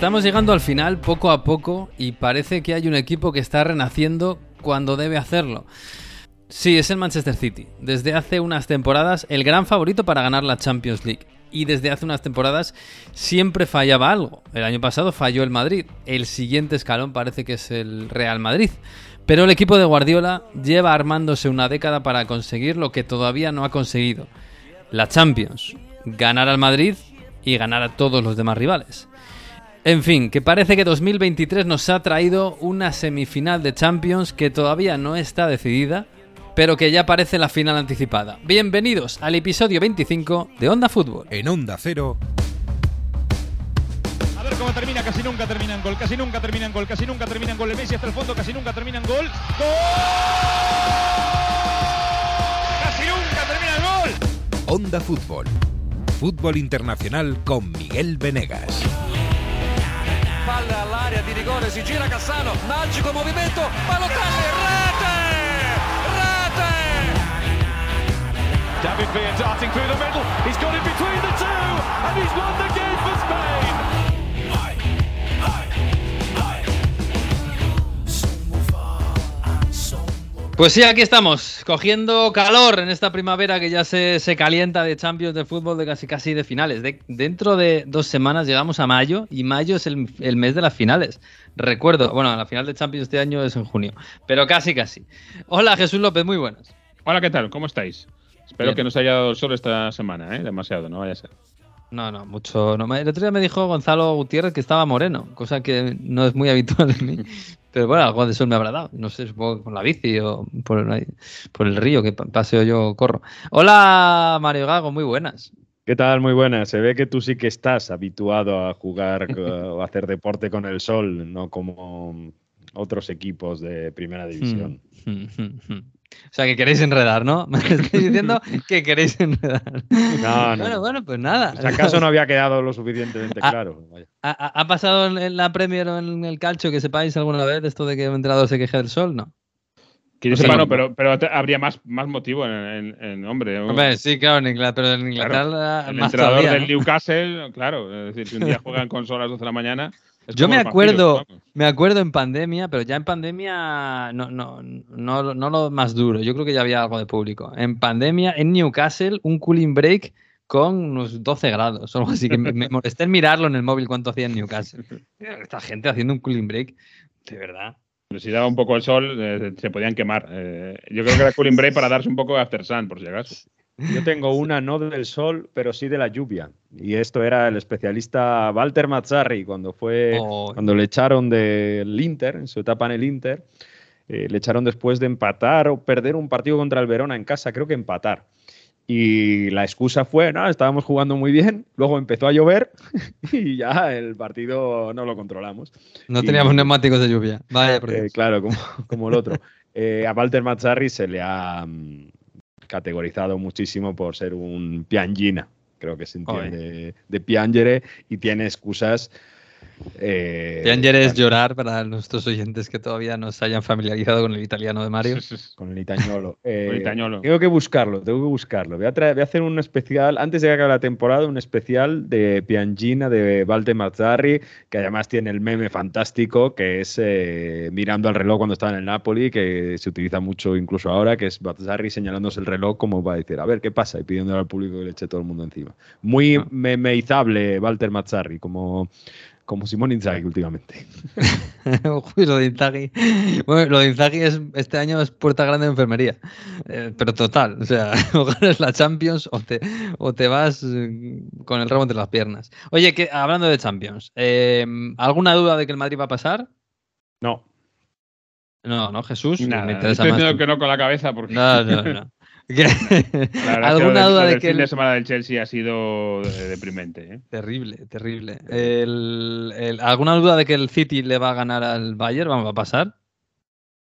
Estamos llegando al final poco a poco y parece que hay un equipo que está renaciendo cuando debe hacerlo. Sí, es el Manchester City. Desde hace unas temporadas el gran favorito para ganar la Champions League. Y desde hace unas temporadas siempre fallaba algo. El año pasado falló el Madrid. El siguiente escalón parece que es el Real Madrid. Pero el equipo de Guardiola lleva armándose una década para conseguir lo que todavía no ha conseguido. La Champions. Ganar al Madrid y ganar a todos los demás rivales. En fin, que parece que 2023 nos ha traído una semifinal de Champions que todavía no está decidida, pero que ya parece la final anticipada. Bienvenidos al episodio 25 de Onda Fútbol. En Onda Cero. A ver cómo termina, casi nunca termina en gol, casi nunca termina en gol, casi nunca termina en gol. El Messi hasta el fondo, casi nunca termina en gol. ¡Gol! ¡Casi nunca termina en gol! Onda Fútbol. Fútbol internacional con Miguel Venegas. Palla all'area di rigore, si gira Cassano, magico movimento, Balotelli, rete! Rete! David Villa darting through the middle. He's got it Pues sí, aquí estamos, cogiendo calor en esta primavera que ya se, se calienta de Champions de fútbol de casi casi de finales. De- dentro de dos semanas llegamos a mayo y mayo es el, el mes de las finales. Recuerdo, bueno, la final de Champions este año es en junio, pero casi casi. Hola Jesús López, muy buenas. Hola, ¿qué tal? ¿Cómo estáis? Espero Bien. que no se haya dado el sol esta semana, ¿eh? Demasiado, no vaya a ser. No, no, mucho. No, me- el otro día me dijo Gonzalo Gutiérrez que estaba moreno, cosa que no es muy habitual en mí. Pero bueno, algo de sol me habrá dado. No sé, supongo que con la bici o por, por el río que pa- paseo yo corro. Hola Mario Gago, muy buenas. ¿Qué tal? Muy buena. Se ve que tú sí que estás habituado a jugar eh, o a hacer deporte con el sol, no como otros equipos de primera división. O sea, que queréis enredar, ¿no? Me estáis diciendo que queréis enredar. No, no. Bueno, bueno, pues nada. Si acaso no había quedado lo suficientemente Ah. claro. Vaya. ¿Ha, ha- ha pasado en- la Premier o en el calcio que sepáis alguna vez esto de que un entrenador se queje del sol? No. Que yo Sí. sepa, no, pero, pero habría más, más motivo en, en- en- hombre. Hombre, sí, claro, en Inglaterra, pero en claro, Inglaterra el más entrenador todavía, del ¿no? Newcastle, claro. Es decir, si un día juegan con sol a las 12 de la mañana. Es Yo me acuerdo, vampiros, me acuerdo en pandemia, pero ya en pandemia no, no, no, no lo más duro. Yo creo que ya había algo de público. En pandemia, en Newcastle, un cooling break con unos 12 grados o algo así. Que me, me molesté en mirarlo en el móvil cuánto hacía en Newcastle. Esta gente haciendo un cooling break, de verdad. Pero si daba un poco el sol, eh, se podían quemar. Eh, yo creo que era cooling break para darse un poco de after sun, por si acaso. Yo tengo una no del sol, pero sí de la lluvia. Y esto era el especialista Walter Mazzarri cuando fue Oh. cuando le echaron del Inter, en su etapa en el Inter, eh, le echaron después de empatar o perder un partido contra el Verona en casa, creo que empatar. Y la excusa fue, no, estábamos jugando muy bien, luego empezó a llover y ya el partido no lo controlamos. No Y- teníamos neumáticos de lluvia. Vaya, Eh, claro, como, como el otro. Eh, a Walter Mazzarri se le ha mm, categorizado muchísimo por ser un piangina, creo que se entiende, de piangere y tiene excusas. Eh, Pianger es llorar para nuestros oyentes que todavía no se hayan familiarizado con el italiano de Mario. Con el itañolo. Eh, Con el itañolo. Tengo que buscarlo, tengo que buscarlo. Voy a, traer- voy a hacer un especial, antes de que acabe la temporada, un especial de Piangina de Walter Mazzarri, que además tiene el meme fantástico, que es eh, mirando al reloj cuando estaba en el Napoli, que se utiliza mucho incluso ahora, que es Mazzarri señalándose el reloj como va a decir, a ver, ¿qué pasa? Y pidiéndole al público que le eche todo el mundo encima. Muy Ah. memeizable Walter Mazzarri, como, como Simón Inzaghi últimamente. Uy, lo de Inzaghi. Bueno, lo de Inzaghi es, este año es puerta grande de enfermería. Eh, pero total. O sea, o ganas la Champions o te, o te vas eh, con el rabo entre las piernas. Oye, que, hablando de Champions, eh, ¿alguna duda de que el Madrid va a pasar? No, No, no, Jesús. Nada, me estoy interesa diciendo tú. que no con la cabeza porque. No, no, no. ¿Alguna duda de que fin de el, semana del Chelsea ha sido eh, deprimente. ¿eh? Terrible, terrible. El- el- ¿Alguna duda de que el City le va a ganar al Bayern? Vamos a pasar.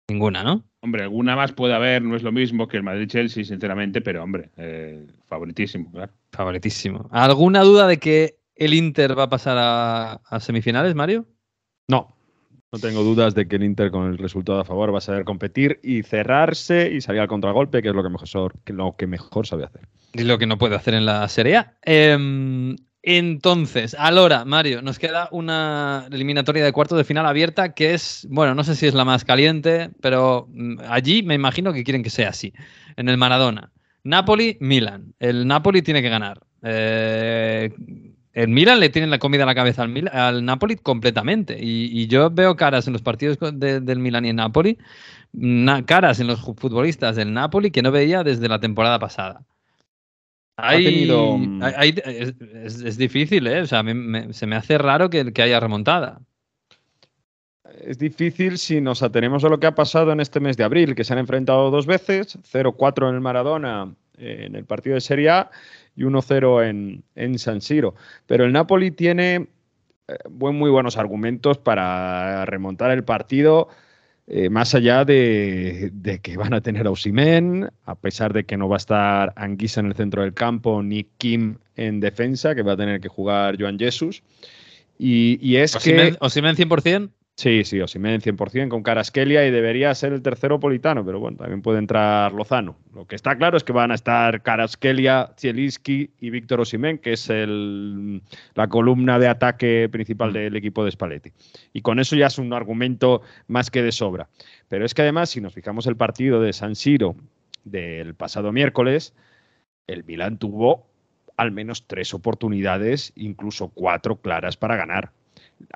Ninguna, ¿no? Hombre, alguna más puede haber, no es lo mismo que el Madrid-Chelsea, sinceramente, pero hombre, eh, favoritísimo, claro. Favoritísimo. ¿Alguna duda de que el Inter va a pasar a, a semifinales, Mario? No, no tengo dudas de que el Inter con el resultado a favor va a saber competir y cerrarse y salir al contragolpe, que es lo que mejor, sabe hacer. Y lo que no puede hacer en la Serie A. Em, Entonces, ahora, Mario, nos queda una eliminatoria de cuarto de final abierta que es, bueno, no sé si es la más caliente, pero mm, allí me imagino que quieren que sea así, en el Maradona. Napoli, Milan. El Napoli tiene que ganar. Eh, el Milan le tiene la comida a la cabeza al, Mil- al Napoli completamente. Y, y yo veo caras en los partidos de- del Milan y el Napoli, na- caras en los futbolistas del Napoli que no veía desde la temporada pasada. Hay- tenido, mm, hay- es, es- es difícil, ¿eh? O sea, a mí me- se me hace raro que, que haya remontada. Es difícil si nos atenemos a lo que ha pasado en este mes de abril, que se han enfrentado dos veces, 0-4 en el Maradona en el partido de Serie A y 1-0 en, en San Siro. Pero el Napoli tiene eh, muy buenos argumentos para remontar el partido, eh, más allá de, de que van a tener a Osimen, a pesar de que no va a estar Anguissa en el centro del campo, ni Kim en defensa, que va a tener que jugar Joan Jesus. Y, y es que... Osimhen, Osimhen 100%. Sí, sí, Osimhen 100% con Caraskelia y debería ser el tercero politano, pero bueno, también puede entrar Lozano. Lo que está claro es que van a estar Caraskelia, Zielinski y Víctor Osimhen, que es el, la columna de ataque principal del equipo de Spalletti. Y con eso ya es un argumento más que de sobra. Pero es que además, si nos fijamos el partido de San Siro del pasado miércoles, el Milan tuvo al menos tres oportunidades, incluso cuatro claras para ganar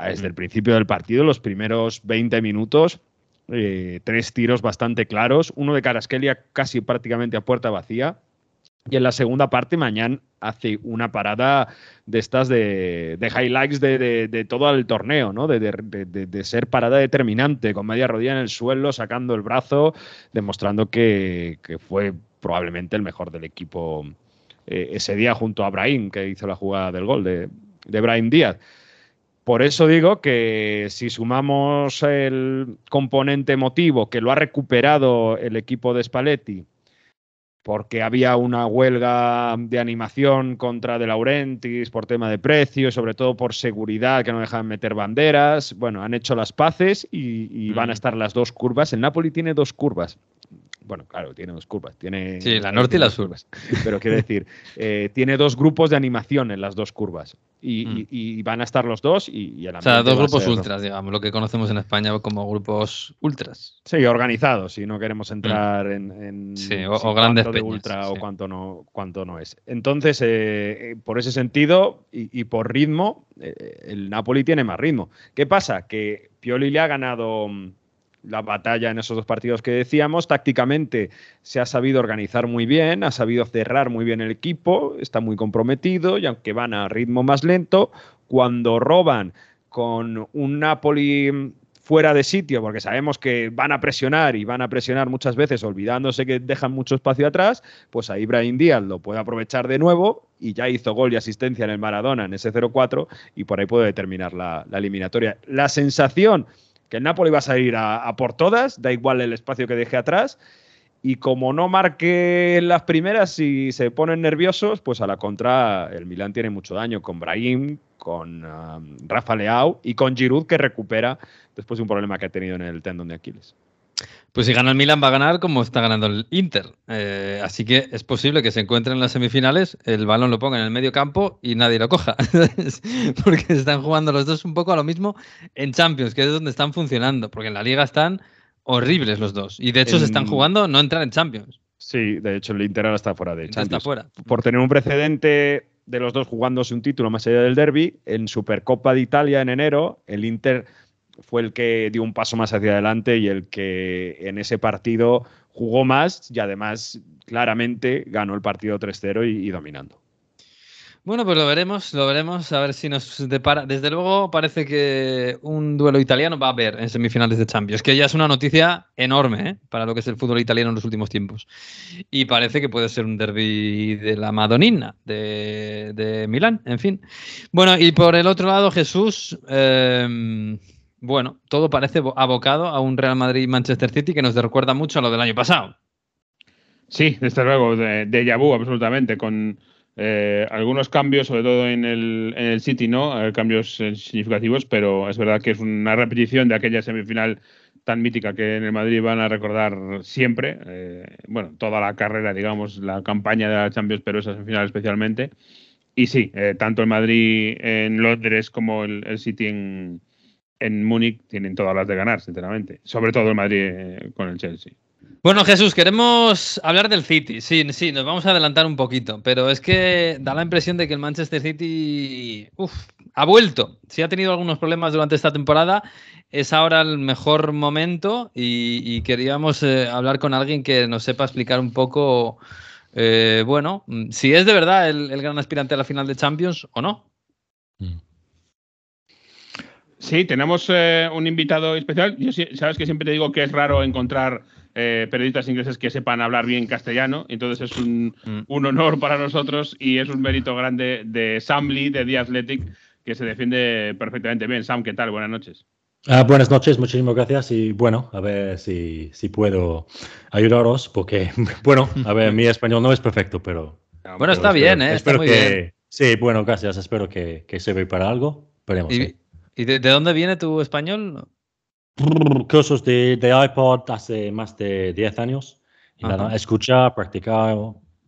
desde el principio del partido, los primeros 20 minutos, eh, tres tiros bastante claros, uno de Caraskelia casi prácticamente a puerta vacía. Y en la segunda parte, Mañán hace una parada de estas de, de highlights de, de- de todo el torneo, ¿no? De, ser parada determinante, con media rodilla en el suelo, sacando el brazo, demostrando que, que fue probablemente el mejor del equipo eh, ese día junto a Brahim, que hizo la jugada del gol de, de Brahim Díaz. Por eso digo que si sumamos el componente emotivo que lo ha recuperado el equipo de Spalletti, porque había una huelga de animación contra De Laurentiis por tema de precio, sobre todo por seguridad, que no dejan meter banderas. Bueno, han hecho las paces y, y van a estar las dos curvas. El Napoli tiene dos curvas. Bueno, claro, tiene dos curvas. Tiene, Sí, la norte y la tiene sur. dos curvas. Pero quiero decir, eh, tiene dos grupos de animación en las dos curvas. Y, Mm. y- y van a estar los dos y, y el O sea, dos grupos ultras, digamos, lo que conocemos en España como grupos ultras. Sí, organizados, si no queremos entrar en, en Mm. Sí, o- si o grandes de peñas, ultra o cuánto no, cuánto no es. Entonces, eh, eh, por ese sentido y, por ritmo, eh, el Napoli tiene más ritmo. ¿Qué pasa? Que Pioli le ha ganado mm, la batalla en esos dos partidos que decíamos. Tácticamente se ha sabido organizar muy bien, ha sabido cerrar muy bien el equipo, está muy comprometido y aunque van a ritmo más lento, cuando roban con un Napoli fuera de sitio, porque sabemos que van a presionar y van a presionar muchas veces olvidándose que dejan mucho espacio atrás, pues ahí Brahim Díaz lo puede aprovechar de nuevo y ya hizo gol y asistencia en el Maradona en ese 0-4 y por ahí puede determinar la, la eliminatoria. La sensación que el Napoli va a salir a, por todas, da igual el espacio que deje atrás, y como no marque las primeras y se ponen nerviosos, pues a la contra el Milán tiene mucho daño con Brahim, con um, Rafa Leao y con Giroud que recupera después de un problema que ha tenido en el tendón de Aquiles. Pues si gana el Milan va a ganar como está ganando el Inter. Eh, así que es posible que se encuentren en las semifinales, el balón lo ponga en el medio campo y nadie lo coja. porque están jugando los dos un poco a lo mismo en Champions, que es donde están funcionando. Porque en la liga están horribles los dos. Y de hecho se están jugando no entrar en Champions. Sí, de hecho el Inter ahora está fuera de Entonces está Champions. fuera. Por tener un precedente de los dos jugándose un título más allá del derby, en Supercopa de Italia en enero, el Inter fue el que dio un paso más hacia adelante y el que en ese partido jugó más y además claramente ganó el partido 3-0 y, dominando. Bueno, pues lo veremos, lo veremos, a ver si nos depara. Desde luego parece que un duelo italiano va a haber en semifinales de Champions, que ya es una noticia enorme ¿eh? para lo que es el fútbol italiano en los últimos tiempos. Y parece que puede ser un derby de la Madonina, de, de Milán, en fin. Bueno, y por el otro lado, Jesús, eh, bueno, todo parece abo- abocado a un Real Madrid-Manchester City que nos recuerda mucho a lo del año pasado. Sí, desde luego, de, de vu absolutamente, con eh, algunos cambios, sobre todo en el, City, ¿no? Eh, cambios significativos, pero es verdad que es una repetición de aquella semifinal tan mítica que en el Madrid van a recordar siempre. eh, bueno, toda la carrera, digamos, la campaña de la Champions, pero esa semifinal especialmente. y sí, tanto el Madrid en Londres como el, el City en, en Múnich tienen todas las de ganar, sinceramente. Sobre todo el Madrid eh, con el Chelsea. Bueno, Jesús, queremos hablar del City. Sí, sí, nos vamos a adelantar un poquito, pero es que da la impresión de que el Manchester City ha vuelto. Si ha tenido algunos problemas durante esta temporada, es ahora el mejor momento y, queríamos eh, hablar con alguien que nos sepa explicar un poco, eh, bueno, si es de verdad el, gran aspirante a la final de Champions o no. Sí, tenemos eh, un invitado especial. Yo sabes que siempre te digo que es raro encontrar eh, periodistas ingleses que sepan hablar bien castellano. Entonces es un, mm. un, honor para nosotros y es un mérito grande de Sam Lee, de The Athletic, que se defiende perfectamente bien. Sam, ¿qué tal? Buenas noches. Ah, buenas noches, muchísimas gracias y bueno, a ver si, si puedo ayudaros porque, bueno, a ver, mi español no es perfecto, pero... Bueno, está espero, bien, ¿eh? Espero está muy que... bien. Sí, bueno, gracias, espero que, que sirva para algo. Veremos. ¿Y, sí. ¿Y de, de, dónde viene tu español? Cursos de, de iPod hace más de 10 años. Y nada, escuchar, practicar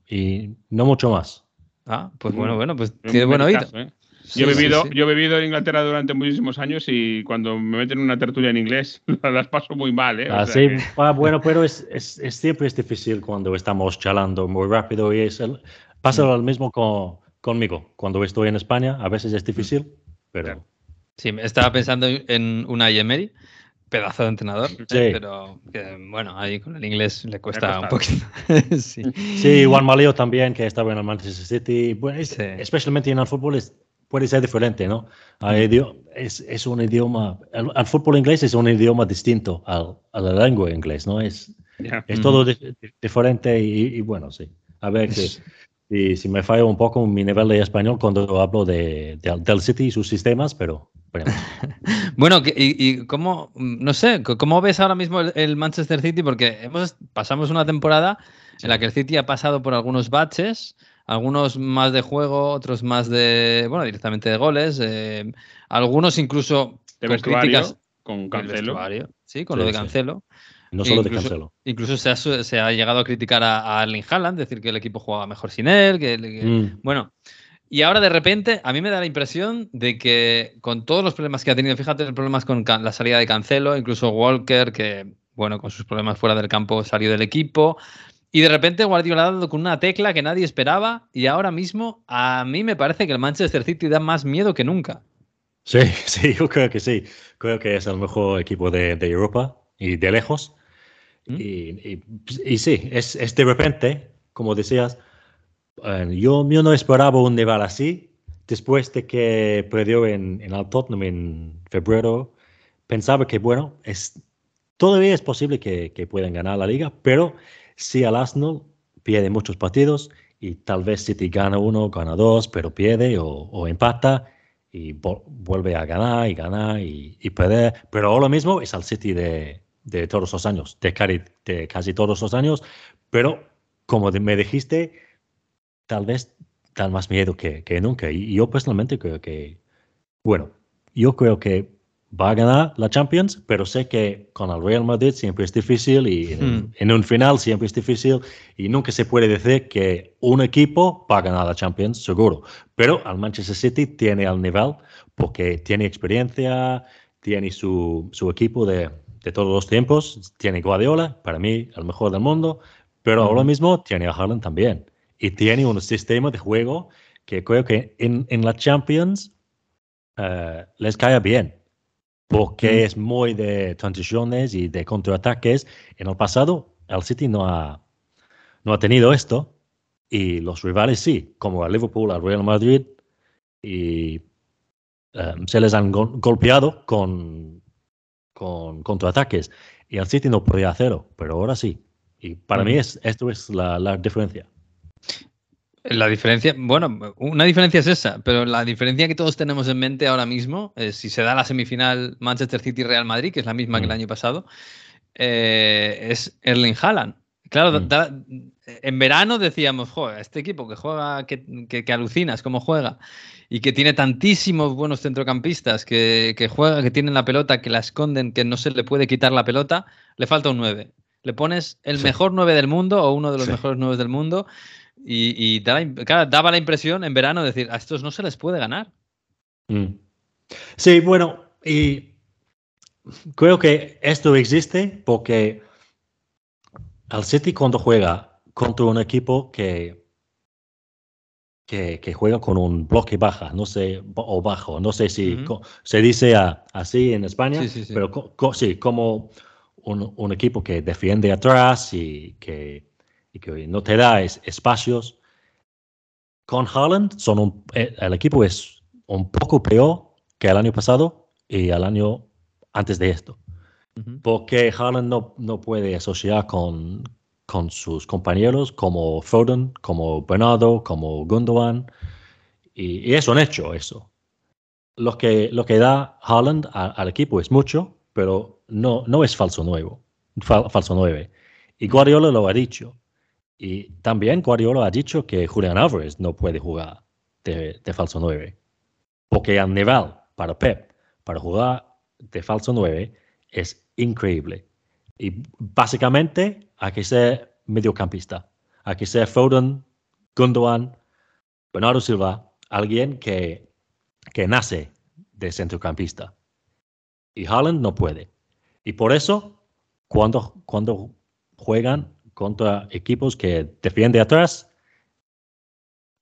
y no mucho más. Ah, pues bueno, bueno, pues tiene buen oído. Caso, ¿eh? Yo, he vivido, sí, sí. yo he vivido en Inglaterra durante muchísimos años y cuando me meten en una tertulia en inglés las paso muy mal. ¿eh? Ah, o sea sí, que... ah, bueno, pero es, es, es, siempre es difícil cuando estamos charlando muy rápido y es el, pasa lo mismo con, conmigo. Cuando estoy en España a veces es difícil, pero... Sí, estaba pensando en una Emery, pedazo de entrenador, sí. pero que, bueno, ahí con el inglés le cuesta un poquito. sí. sí, Juan Maleo también, que estaba en el Manchester City, bueno, es, sí. especialmente en el fútbol es, puede ser diferente, ¿no? Es, es un idioma, el, el, fútbol inglés es un idioma distinto al, a la lengua inglés, ¿no? Es, yeah. es todo di diferente y, y, bueno, sí. A ver que... Y si me falla un poco mi nivel de español cuando hablo de, de, del City y sus sistemas, pero bueno, y, y, cómo, no sé, cómo ves ahora mismo el, el, Manchester City? Porque hemos, pasamos una temporada en la que el City ha pasado por algunos baches, algunos más de juego, otros más de, bueno, directamente de goles, eh, algunos incluso de con críticas con Cancelo. Sí, con sí, lo de Cancelo. Sí. No solo incluso, de Cancelo. Incluso se ha, se ha, llegado a criticar a, a Erling Haaland, decir que el equipo jugaba mejor sin él, que, que mm. bueno. Y ahora de repente a mí me da la impresión de que con todos los problemas que ha tenido, fíjate los problemas con la salida de Cancelo, incluso Walker, que bueno, con sus problemas fuera del campo salió del equipo, y de repente Guardiola ha dado con una tecla que nadie esperaba y ahora mismo a mí me parece que el Manchester City da más miedo que nunca. Sí, sí, yo creo que sí. Creo que es el mejor equipo de, de Europa y de lejos. ¿Mm? Y, y, y, sí, es, es, de repente, como decías, yo, yo, no esperaba un nivel así. Después de que perdió en, en el Tottenham en febrero, pensaba que, bueno, es, todavía es posible que, que puedan ganar la liga, pero si el Arsenal pierde muchos partidos y tal vez City gana uno, gana dos, pero pierde o, empata y vuelve a ganar y ganar y, y, perder. Pero ahora mismo es el City de, de todos los años, de de casi, todos los años, pero como me dijiste, tal vez dan más miedo que, que nunca. Y yo personalmente creo que, bueno, yo creo que va a ganar la Champions, pero sé que con el Real Madrid siempre es difícil y en, hmm. en, un final siempre es difícil y nunca se puede decir que un equipo va a ganar la Champions, seguro. Pero el Manchester City tiene el nivel porque tiene experiencia, tiene su, su equipo de, de, todos los tiempos, tiene Guardiola, para mí el mejor del mundo, pero hmm. ahora mismo tiene a Haaland también y tiene un sistema de juego que creo que en, en la Champions uh, les cae bien porque mm. es muy de transiciones y de contraataques. En el pasado, el City no ha, no ha tenido esto y los rivales sí, como el Liverpool, el Real Madrid, y um, se les han go golpeado con, con contraataques y el City no podía hacerlo, pero ahora sí. Y para mm. mí es, esto es la, la diferencia. La diferencia, bueno, una diferencia es esa, pero la diferencia que todos tenemos en mente ahora mismo es si se da la semifinal Manchester City-Real Madrid, que es la misma mm. que el año pasado, eh, es Erling Haaland. Claro, mm. da, en verano decíamos, joder, este equipo que juega, que, que, que, alucinas cómo juega y que tiene tantísimos buenos centrocampistas que, que juega, que tienen la pelota, que la esconden, que no se le puede quitar la pelota, le falta un 9. Le pones el sí. mejor 9 del mundo o uno de los sí. mejores 9 del mundo Y, y daba, claro, daba la impresión en verano de decir, a estos no se les puede ganar. Mm. Sí, bueno, y creo que esto existe porque al City cuando juega contra un equipo que, que, que juega con un bloque baja, no sé, o bajo, no sé si se dice a- así en España, Sí, sí, sí. pero co- co- sí, como un, un equipo que defiende atrás y que, y que no te da es- espacios. Con Haaland, son un- eh, el equipo es un poco peor que el año pasado y el año antes de esto. Ujú. Porque Haaland no, no puede asociar con, con sus compañeros como Foden, como Bernardo, como Gundogan. Y, y es un hecho eso. Lo que, lo que da Haaland a- al equipo es mucho, pero no, no es falso nuevo. fal- falso 9. Y Guardiola lo ha dicho. Y también Guardiola ha dicho que Julián Álvarez no puede jugar de, de falso 9. Porque el nivel para Pep, para jugar de falso 9, es increíble. Y básicamente hay que ser mediocampista. Hay que ser Foden, Gundogan, Bernardo Silva, alguien que, que nace de centrocampista. Y Haaland no puede. Y por eso, cuando, cuando juegan contra equipos que defienden atrás,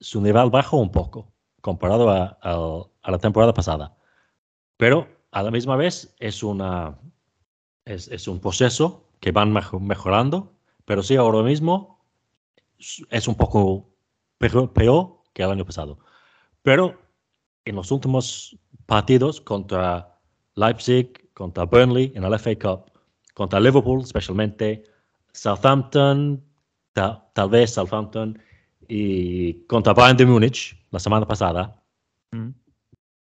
su nivel baja un poco comparado a, a- a la temporada pasada. Pero a la misma vez es, una, es, es un proceso que van mejo- mejorando, pero sí ahora mismo es un poco peor, peor que el año pasado. Pero en los últimos partidos contra Leipzig, contra Burnley en el FA Cup, contra Liverpool especialmente, Southampton, ta- tal vez Southampton, y contra Bayern de Múnich la semana pasada, Mm.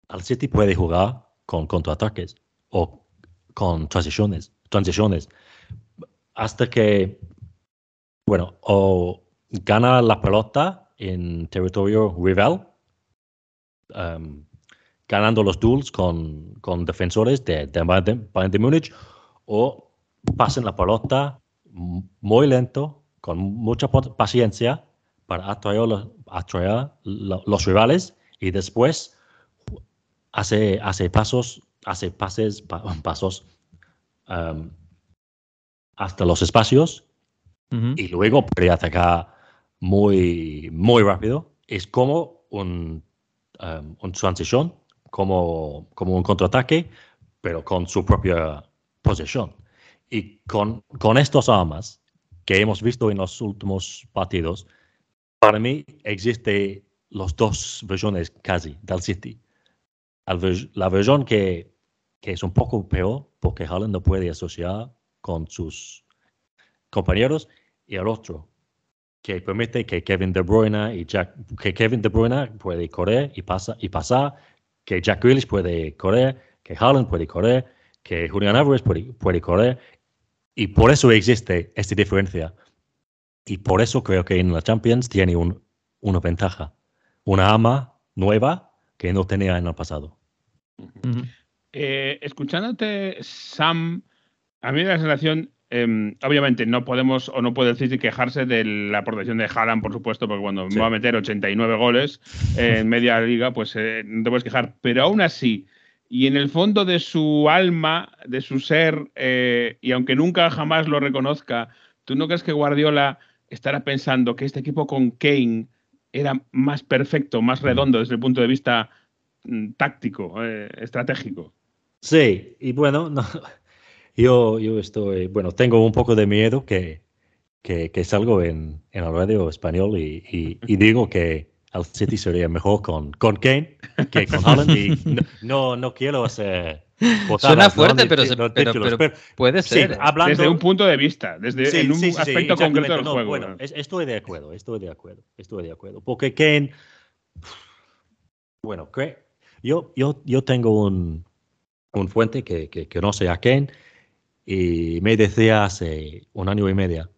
al City puede jugar con contraataques o con transiciones, transiciones hasta que, bueno, o gana la pelota en territorio rival, um, ganando los duels con, con defensores de, de Bayern de- Bayern de Múnich, o pasen la pelota muy lento, con mucha pa- paciencia, para atraer, los, atraer lo- los rivales y después hace, hace pasos, hace pases, pa- pasos um, hasta los espacios y luego puede atacar muy, muy rápido. Es como un, um, un transición, como, como un contraataque, pero con su propia posesión. Y con, con estas armas que hemos visto en los últimos partidos, para mí existe los dos versiones casi del City. La versión que, que es un poco peor porque Haaland no puede asociar con sus compañeros y el otro que permite que Kevin De Bruyne y Jack que Kevin De Bruyne puede correr y pasa y pasar que Jack Grealish puede correr que Haaland puede correr que Julian Álvarez puede, puede correr y por eso existe esta diferencia y por eso creo que en la Champions tiene un, una ventaja una arma nueva que no tenía en el pasado. Eh, escuchándote, Sam, a mí me da la sensación, eh, obviamente no podemos o no puede decir quejarse de la protección de Haaland, por supuesto, porque cuando Sí. me va a meter 89 goles eh, en media liga, pues eh, no te puedes quejar. Pero aún así, y en el fondo de su alma, de su ser, eh, y aunque nunca jamás lo reconozca, ¿tú no crees que Guardiola estará pensando que este equipo con Kane era más perfecto, más redondo desde el punto de vista mm, táctico, eh, estratégico? Sí, y bueno, no, yo, yo estoy, bueno, tengo un poco de miedo que, que, salgo en, en el radio español y, y digo que el City sería mejor con, con Kane que con Haaland y no, no, no quiero hacer... botadas, Suena fuerte, pero, se- pero- títulos, pero puede sí, ser. ¿eh? hablando, Desde un punto de vista, desde Sí, en un sí, sí, sí, aspecto concreto del. No, juego. bueno, ¿no? es- estoy de acuerdo, estoy de acuerdo, estoy de acuerdo. Porque Kane, bueno, yo, yo, yo tengo un, un fuente que, que conoce a Kane y me decía hace un año y medio,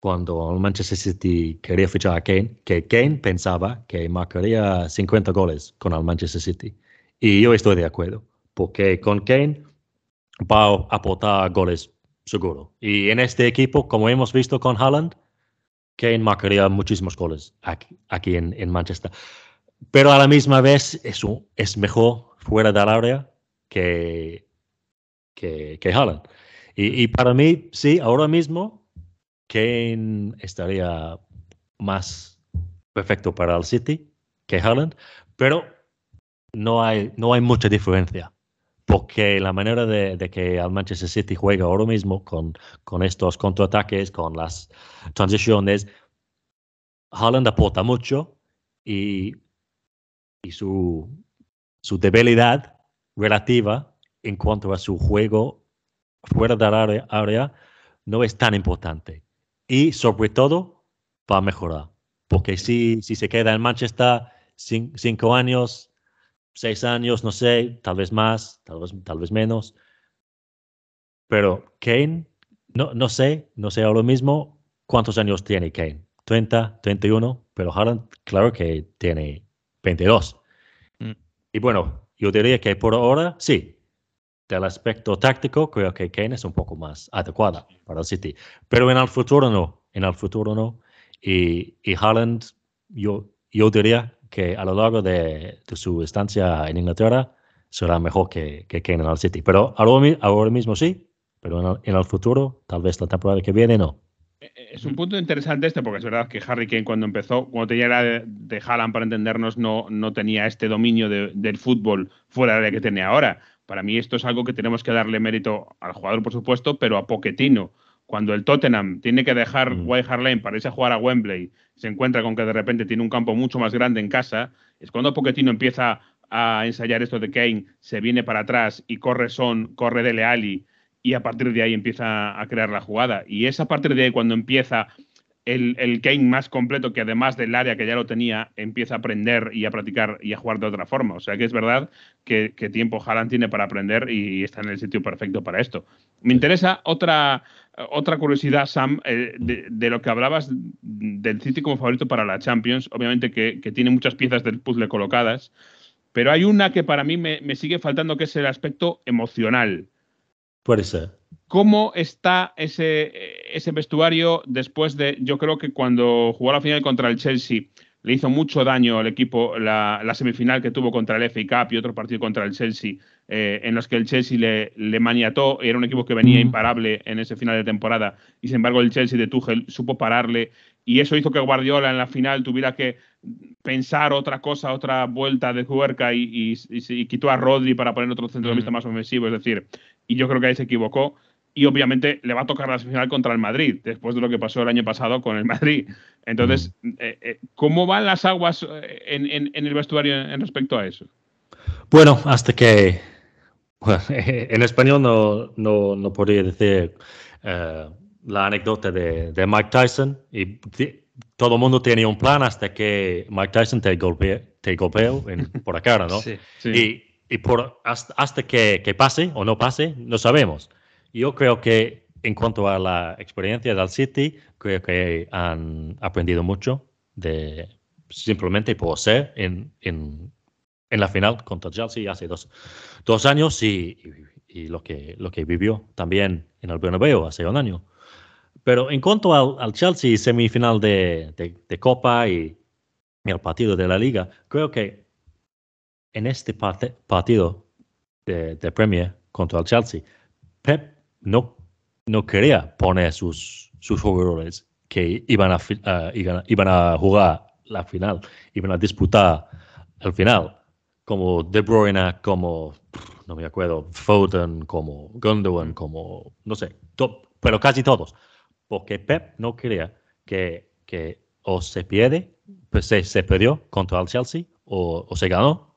cuando el Manchester City quería fichar a Kane, que Kane pensaba que marcaría 50 goles con el Manchester City. Y yo estoy de acuerdo, porque con Kane va a aportar goles seguro. Y en este equipo, como hemos visto con Haaland, Kane marcaría muchísimos goles aquí, aquí en, en, Manchester. Pero a la misma vez es, un, es mejor fuera del área que, que, que Haaland. Y, y, para mí, sí, ahora mismo Kane estaría más perfecto para el City que Haaland, pero no hay, no hay mucha diferencia porque la manera de, que el Manchester City juega ahora mismo con, con estos contraataques, con las transiciones, Haaland aporta mucho y, y su, su debilidad relativa en cuanto a su juego fuera del área, área no es tan importante. Y sobre todo va a mejorar. Porque si, si se queda en Manchester cinco años, seis años, no sé, tal vez más, tal vez, tal vez menos. Pero Kane, no, no sé, no sé ahora mismo cuántos años tiene Kane. 30, 31, pero Haaland, claro que tiene 22. Mm. Y bueno, yo diría que por ahora, sí, del aspecto táctico, creo que Kane es un poco más adecuada para el City. Pero en el futuro no, en el futuro no. Y, y Haaland, yo, yo diría que a lo largo de, su estancia en Inglaterra será mejor que, que Kane en el City. Pero ahora, ahora mismo sí, pero en el, futuro, tal vez la temporada que viene, no. Eh, eh, es un punto interesante este, porque es verdad que Harry Kane cuando empezó, cuando tenía la de, de Haaland para entendernos, no, no tenía este dominio de, del fútbol fuera de que tiene ahora. Para mí esto es algo que tenemos que darle mérito al jugador, por supuesto, pero a Poquetino cuando el Tottenham tiene que dejar mm. White Hart Lane para irse a jugar a Wembley, se encuentra con que de repente tiene un campo mucho más grande en casa, es cuando Pochettino empieza a ensayar esto de Kane, se viene para atrás y corre Son, corre Dele Alli y a partir de ahí empieza a crear la jugada. Y es a partir de ahí cuando empieza el, el, Kane más completo, que además del área que ya lo tenía, empieza a aprender y a practicar y a jugar de otra forma. O sea que es verdad que, tiempo Haaland tiene para aprender y, está en el sitio perfecto para esto. Me interesa otra, otra curiosidad, Sam, eh, de, lo que hablabas del City como favorito para la Champions. Obviamente que, tiene muchas piezas del puzzle colocadas, pero hay una que para mí me, me sigue faltando, que es el aspecto emocional. Puede ser. ¿Cómo está ese, ese vestuario después de, yo creo que cuando jugó la final contra el Chelsea, le hizo mucho daño al equipo la, semifinal que tuvo contra el FA Cup y otro partido contra el Chelsea, eh, en los que el Chelsea le, le maniató, era un equipo que venía imparable en ese final de temporada, y sin embargo el Chelsea de Tuchel supo pararle, y eso hizo que Guardiola en la final tuviera que pensar otra cosa, otra vuelta de tuerca y, y, quitó a Rodri para poner otro centro de vista más ofensivo, es decir, y yo creo que ahí se equivocó y obviamente le va a tocar la semifinal contra el Madrid, después de lo que pasó el año pasado con el Madrid. Entonces, mm. eh, eh, ¿cómo van las aguas eh, en, el vestuario en respecto a eso? Bueno, hasta que en español no, no, podría decir la anécdota de, Mike Tyson y todo el mundo tenía un plan hasta que Mike Tyson te golpeó, te golpeó por la cara, ¿no? Y, y por, hasta, hasta que, que pase o no pase, no sabemos. Yo creo que en cuanto a la experiencia del City, creo que han aprendido mucho de simplemente por ser en, en, en la final contra Chelsea hace dos, dos años y, y, lo, que, lo que vivió también en el Bernabéu hace un año. Pero en cuanto al, al Chelsea semifinal de, de, Copa y, el partido de la Liga, creo que en este partido de, de Premier contra el Chelsea, Pep no, no quería poner sus, sus jugadores que iban a, iban, a jugar la final, iban a disputar el final, como De Bruyne, como, no me acuerdo, Foden, como Gundogan, como, no sé, pero casi todos, porque Pep no quería que, que o se pierde, pues se, se perdió contra el Chelsea, o, o se ganó,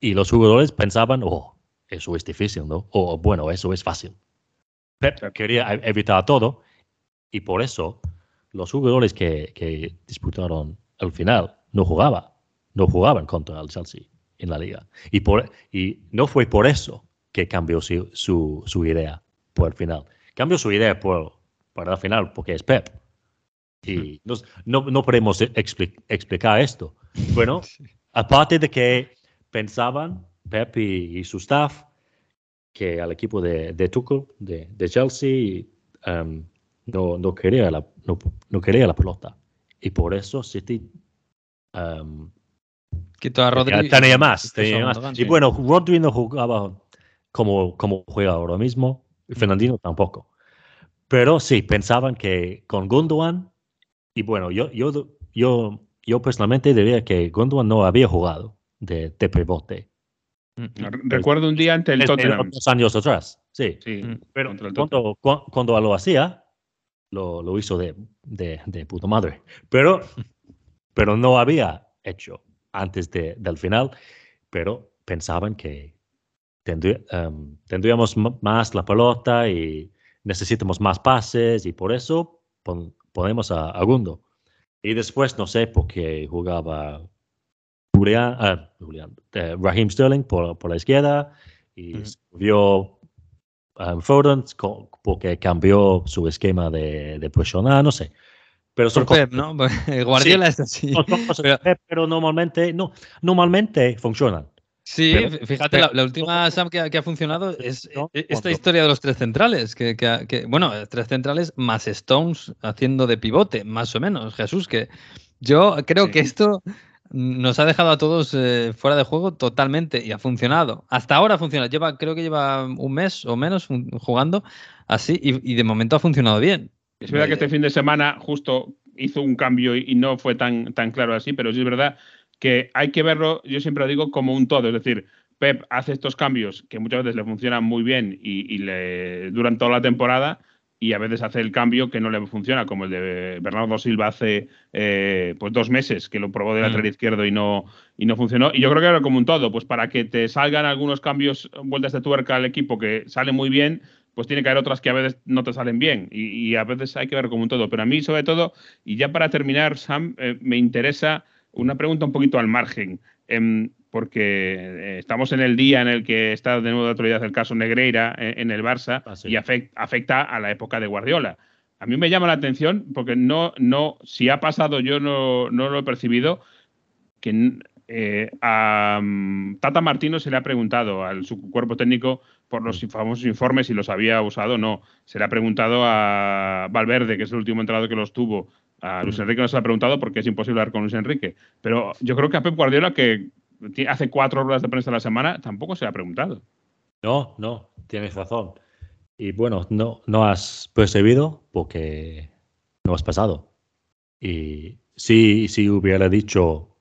y los jugadores pensaban, oh, eso es difícil, ¿no? O bueno, eso es fácil. Pep quería e-, evitar todo y por eso los jugadores que, que disputaron el final no jugaban, no jugaban contra el Chelsea en la liga. Y, por, y no fue por eso que cambió su, su, idea por el final. Cambió su idea por, para el final porque es Pep. Y no, no podemos explicar esto. Bueno, aparte de que pensaban Pep y, su staff que al equipo de, de Tuchel, de, de Chelsea, um, no, no, quería la, no, no quería la pelota. Y por eso City um, Quitó a Rodri. tenía más, tenía más. Y bueno, Rodri no jugaba como, como juega ahora mismo, y Fernandino tampoco. Pero sí, pensaban que con Gundogan, y bueno, yo, yo, yo, yo personalmente diría que Gundogan no había jugado de, de pivote. Recuerdo un día ante el Tottenham. Dos años atrás, sí. Sí, Pero contra el cuando, cu- cuando lo hacía, lo, lo hizo de, de, de puta madre. Pero, pero no había hecho antes de, del final. Pero pensaban que tendrí- em, tendríamos más la pelota y necesitamos más pases y por eso pon- ponemos a, a Gundo. Y después, no sé, porque jugaba Julián, ah, Julián, eh, Raheem Sterling por, por la izquierda y Ujú. vio um, Foden porque cambió su esquema de, de presionar, no sé. Pero son cosas, Pep, ¿no? Guardiola es así. cosas Pero- pero normalmente, no, normalmente funcionan. Sí, Pero- fí- fíjate, pero- la, la última Sam que, ha- que ha funcionado es ¿no? eh, esta ¿Cuánto? historia de los tres centrales, que, que que- bueno, tres centrales más Stones haciendo de pivote, más o menos, Jesús, que yo creo Sí. que esto nos ha dejado a todos eh, fuera de juego totalmente y ha funcionado. Hasta ahora ha funcionado, lleva, creo que lleva un mes o menos jugando así y, de momento ha funcionado bien. Es verdad que este fin de semana justo hizo un cambio y, no fue tan, tan claro así, pero sí es verdad que hay que verlo, yo siempre lo digo, como un todo. Es decir, Pep hace estos cambios que muchas veces le funcionan muy bien y, y duran toda la temporada y a veces hace el cambio que no le funciona, como el de Bernardo Silva hace eh, pues dos meses que lo probó de lateral Mm. izquierdo y no, y no funcionó. Y yo creo que era como un todo, pues para que te salgan algunos cambios, vueltas de tuerca al equipo que sale muy bien, pues tiene que haber otras que a veces no te salen bien y, y a veces hay que ver como un todo. Pero a mí, sobre todo, y ya para terminar, Sam, eh, me interesa una pregunta un poquito al margen, em, porque eh, estamos en el día en el que está de nuevo de actualidad el caso Negreira eh, en el Barça Ah, sí. y afec- afecta a la época de Guardiola. A mí me llama la atención porque no, no, si ha pasado yo no, no lo he percibido, que eh, a mm, Tata Martino se le ha preguntado al su cuerpo técnico por los famosos informes si los había usado o no. Se le ha preguntado a Valverde, que es el último entrado que los tuvo. A Luis Enrique no se le ha preguntado porque es imposible hablar con Luis Enrique. Pero yo creo que a Pep Guardiola, que hace cuatro horas de prensa a la semana, tampoco se le ha preguntado. No, no, tienes razón. Y bueno, no, no has percibido porque no has pasado. Y si, si hubiera dicho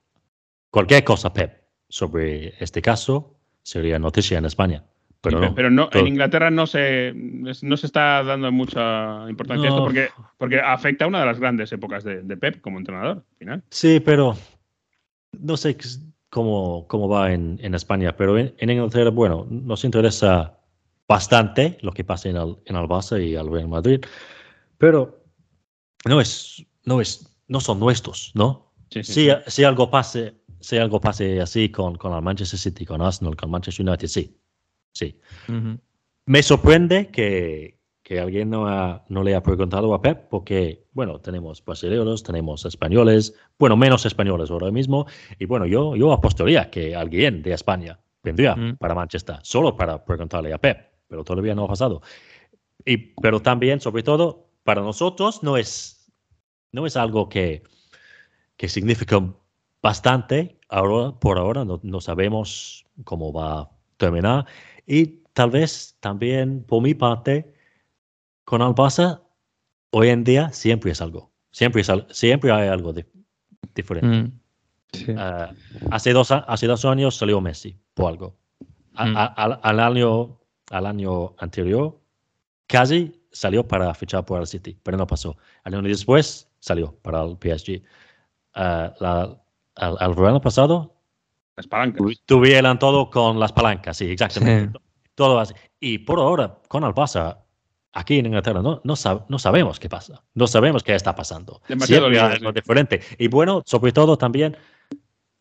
cualquier cosa, Pep, sobre este caso, sería noticia en España. Pero no. Pero no, todo- en Inglaterra no se, no se está dando mucha importancia a esto No. porque, porque afecta a una de las grandes épocas de, de Pep como entrenador. Al final. Sí, pero no sé cómo, cómo va en, en España, pero en, en Inglaterra, bueno, nos interesa bastante lo que pasa en el, en el Barça y el Real Madrid, pero no es, no es, no son nuestros, ¿no? Sí, sí, Si, sí. si algo pase, si algo pase así con, con el Manchester City, con Arsenal, con Manchester United, sí, sí. Ujú. Me sorprende que, que alguien no, ha- no le ha preguntado a Pep, porque, bueno, tenemos brasileños, tenemos españoles, bueno, menos españoles ahora mismo, y bueno, yo, yo apostaría que alguien de España vendría Mm. para Manchester, solo para preguntarle a Pep, pero todavía no ha pasado. Y, pero también, sobre todo, para nosotros no es, no es algo que, que significa bastante. Ahora, por ahora no, no sabemos cómo va a terminar. Y tal vez también, por mi parte, con el Barça, hoy en día siempre es algo. Siempre, es al- siempre hay algo di- diferente. Mm. Sí. Ah, hace, dos, hace dos años salió Messi por algo. A- Mm. a- al, al año, al año anterior casi salió para fichar por el City, pero no pasó. Al año después salió para el PSG. Ah, la- al, al verano pasado Las palancas. tu- tuvieron todo con las palancas, sí, exactamente. Todo así. Y por ahora, con el Barça, aquí en Inglaterra, no, no, sab- no sabemos qué pasa. No sabemos qué está pasando. Demasiado Siempre algo sí. diferente. Y bueno, sobre todo también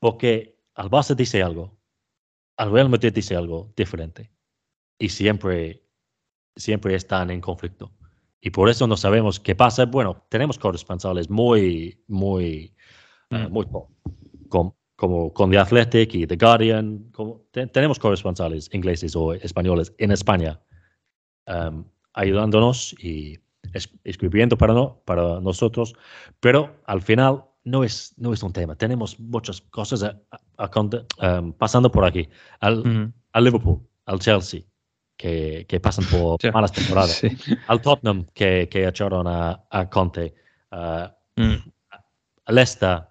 porque al Barça dice algo, al Real Madrid dice algo diferente. Y siempre, siempre están en conflicto. Y por eso no sabemos qué pasa. Bueno, tenemos corresponsales muy, muy, eh, Mm. muy po- com- como con The Athletic y The Guardian. como- te- tenemos corresponsales ingleses o españoles en España um, ayudándonos y es- escribiendo para, no, para nosotros, pero al final no es, no es un tema. Tenemos muchas cosas a- a- a cont- em, pasando por aquí. Al, al Liverpool, al Chelsea, que, que pasan por Sí. malas temporadas, Sí. al Tottenham, que, que echaron a, a Conte, a, Mm. a Leicester,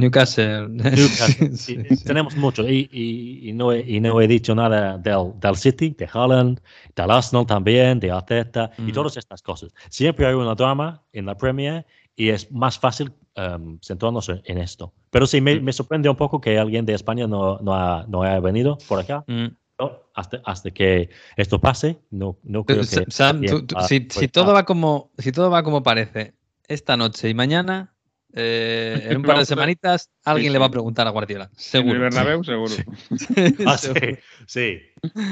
Newcastle. Newcastle. Sí, Y sí. Tenemos mucho. Y, y- y no he, y no he dicho nada del, del City, de Haaland, del Arsenal también, de Arteta y Mm. todas estas cosas. Siempre hay una drama en la Premier y es más fácil em, centrarnos en, en esto. Pero sí, me, Mm. me sorprende un poco que alguien de España no, no, ha, no haya venido por acá. Mm. Hasta, hasta que esto pase, no, no creo Sa- que... Sam, tú- tú- si, si todo va como, si todo va como parece esta noche y mañana, eh, en un par de semanitas, alguien sí, le va a preguntar a Guardiola. En el Seguro. Bernabéu, seguro. ah, sí, Seguro. sí.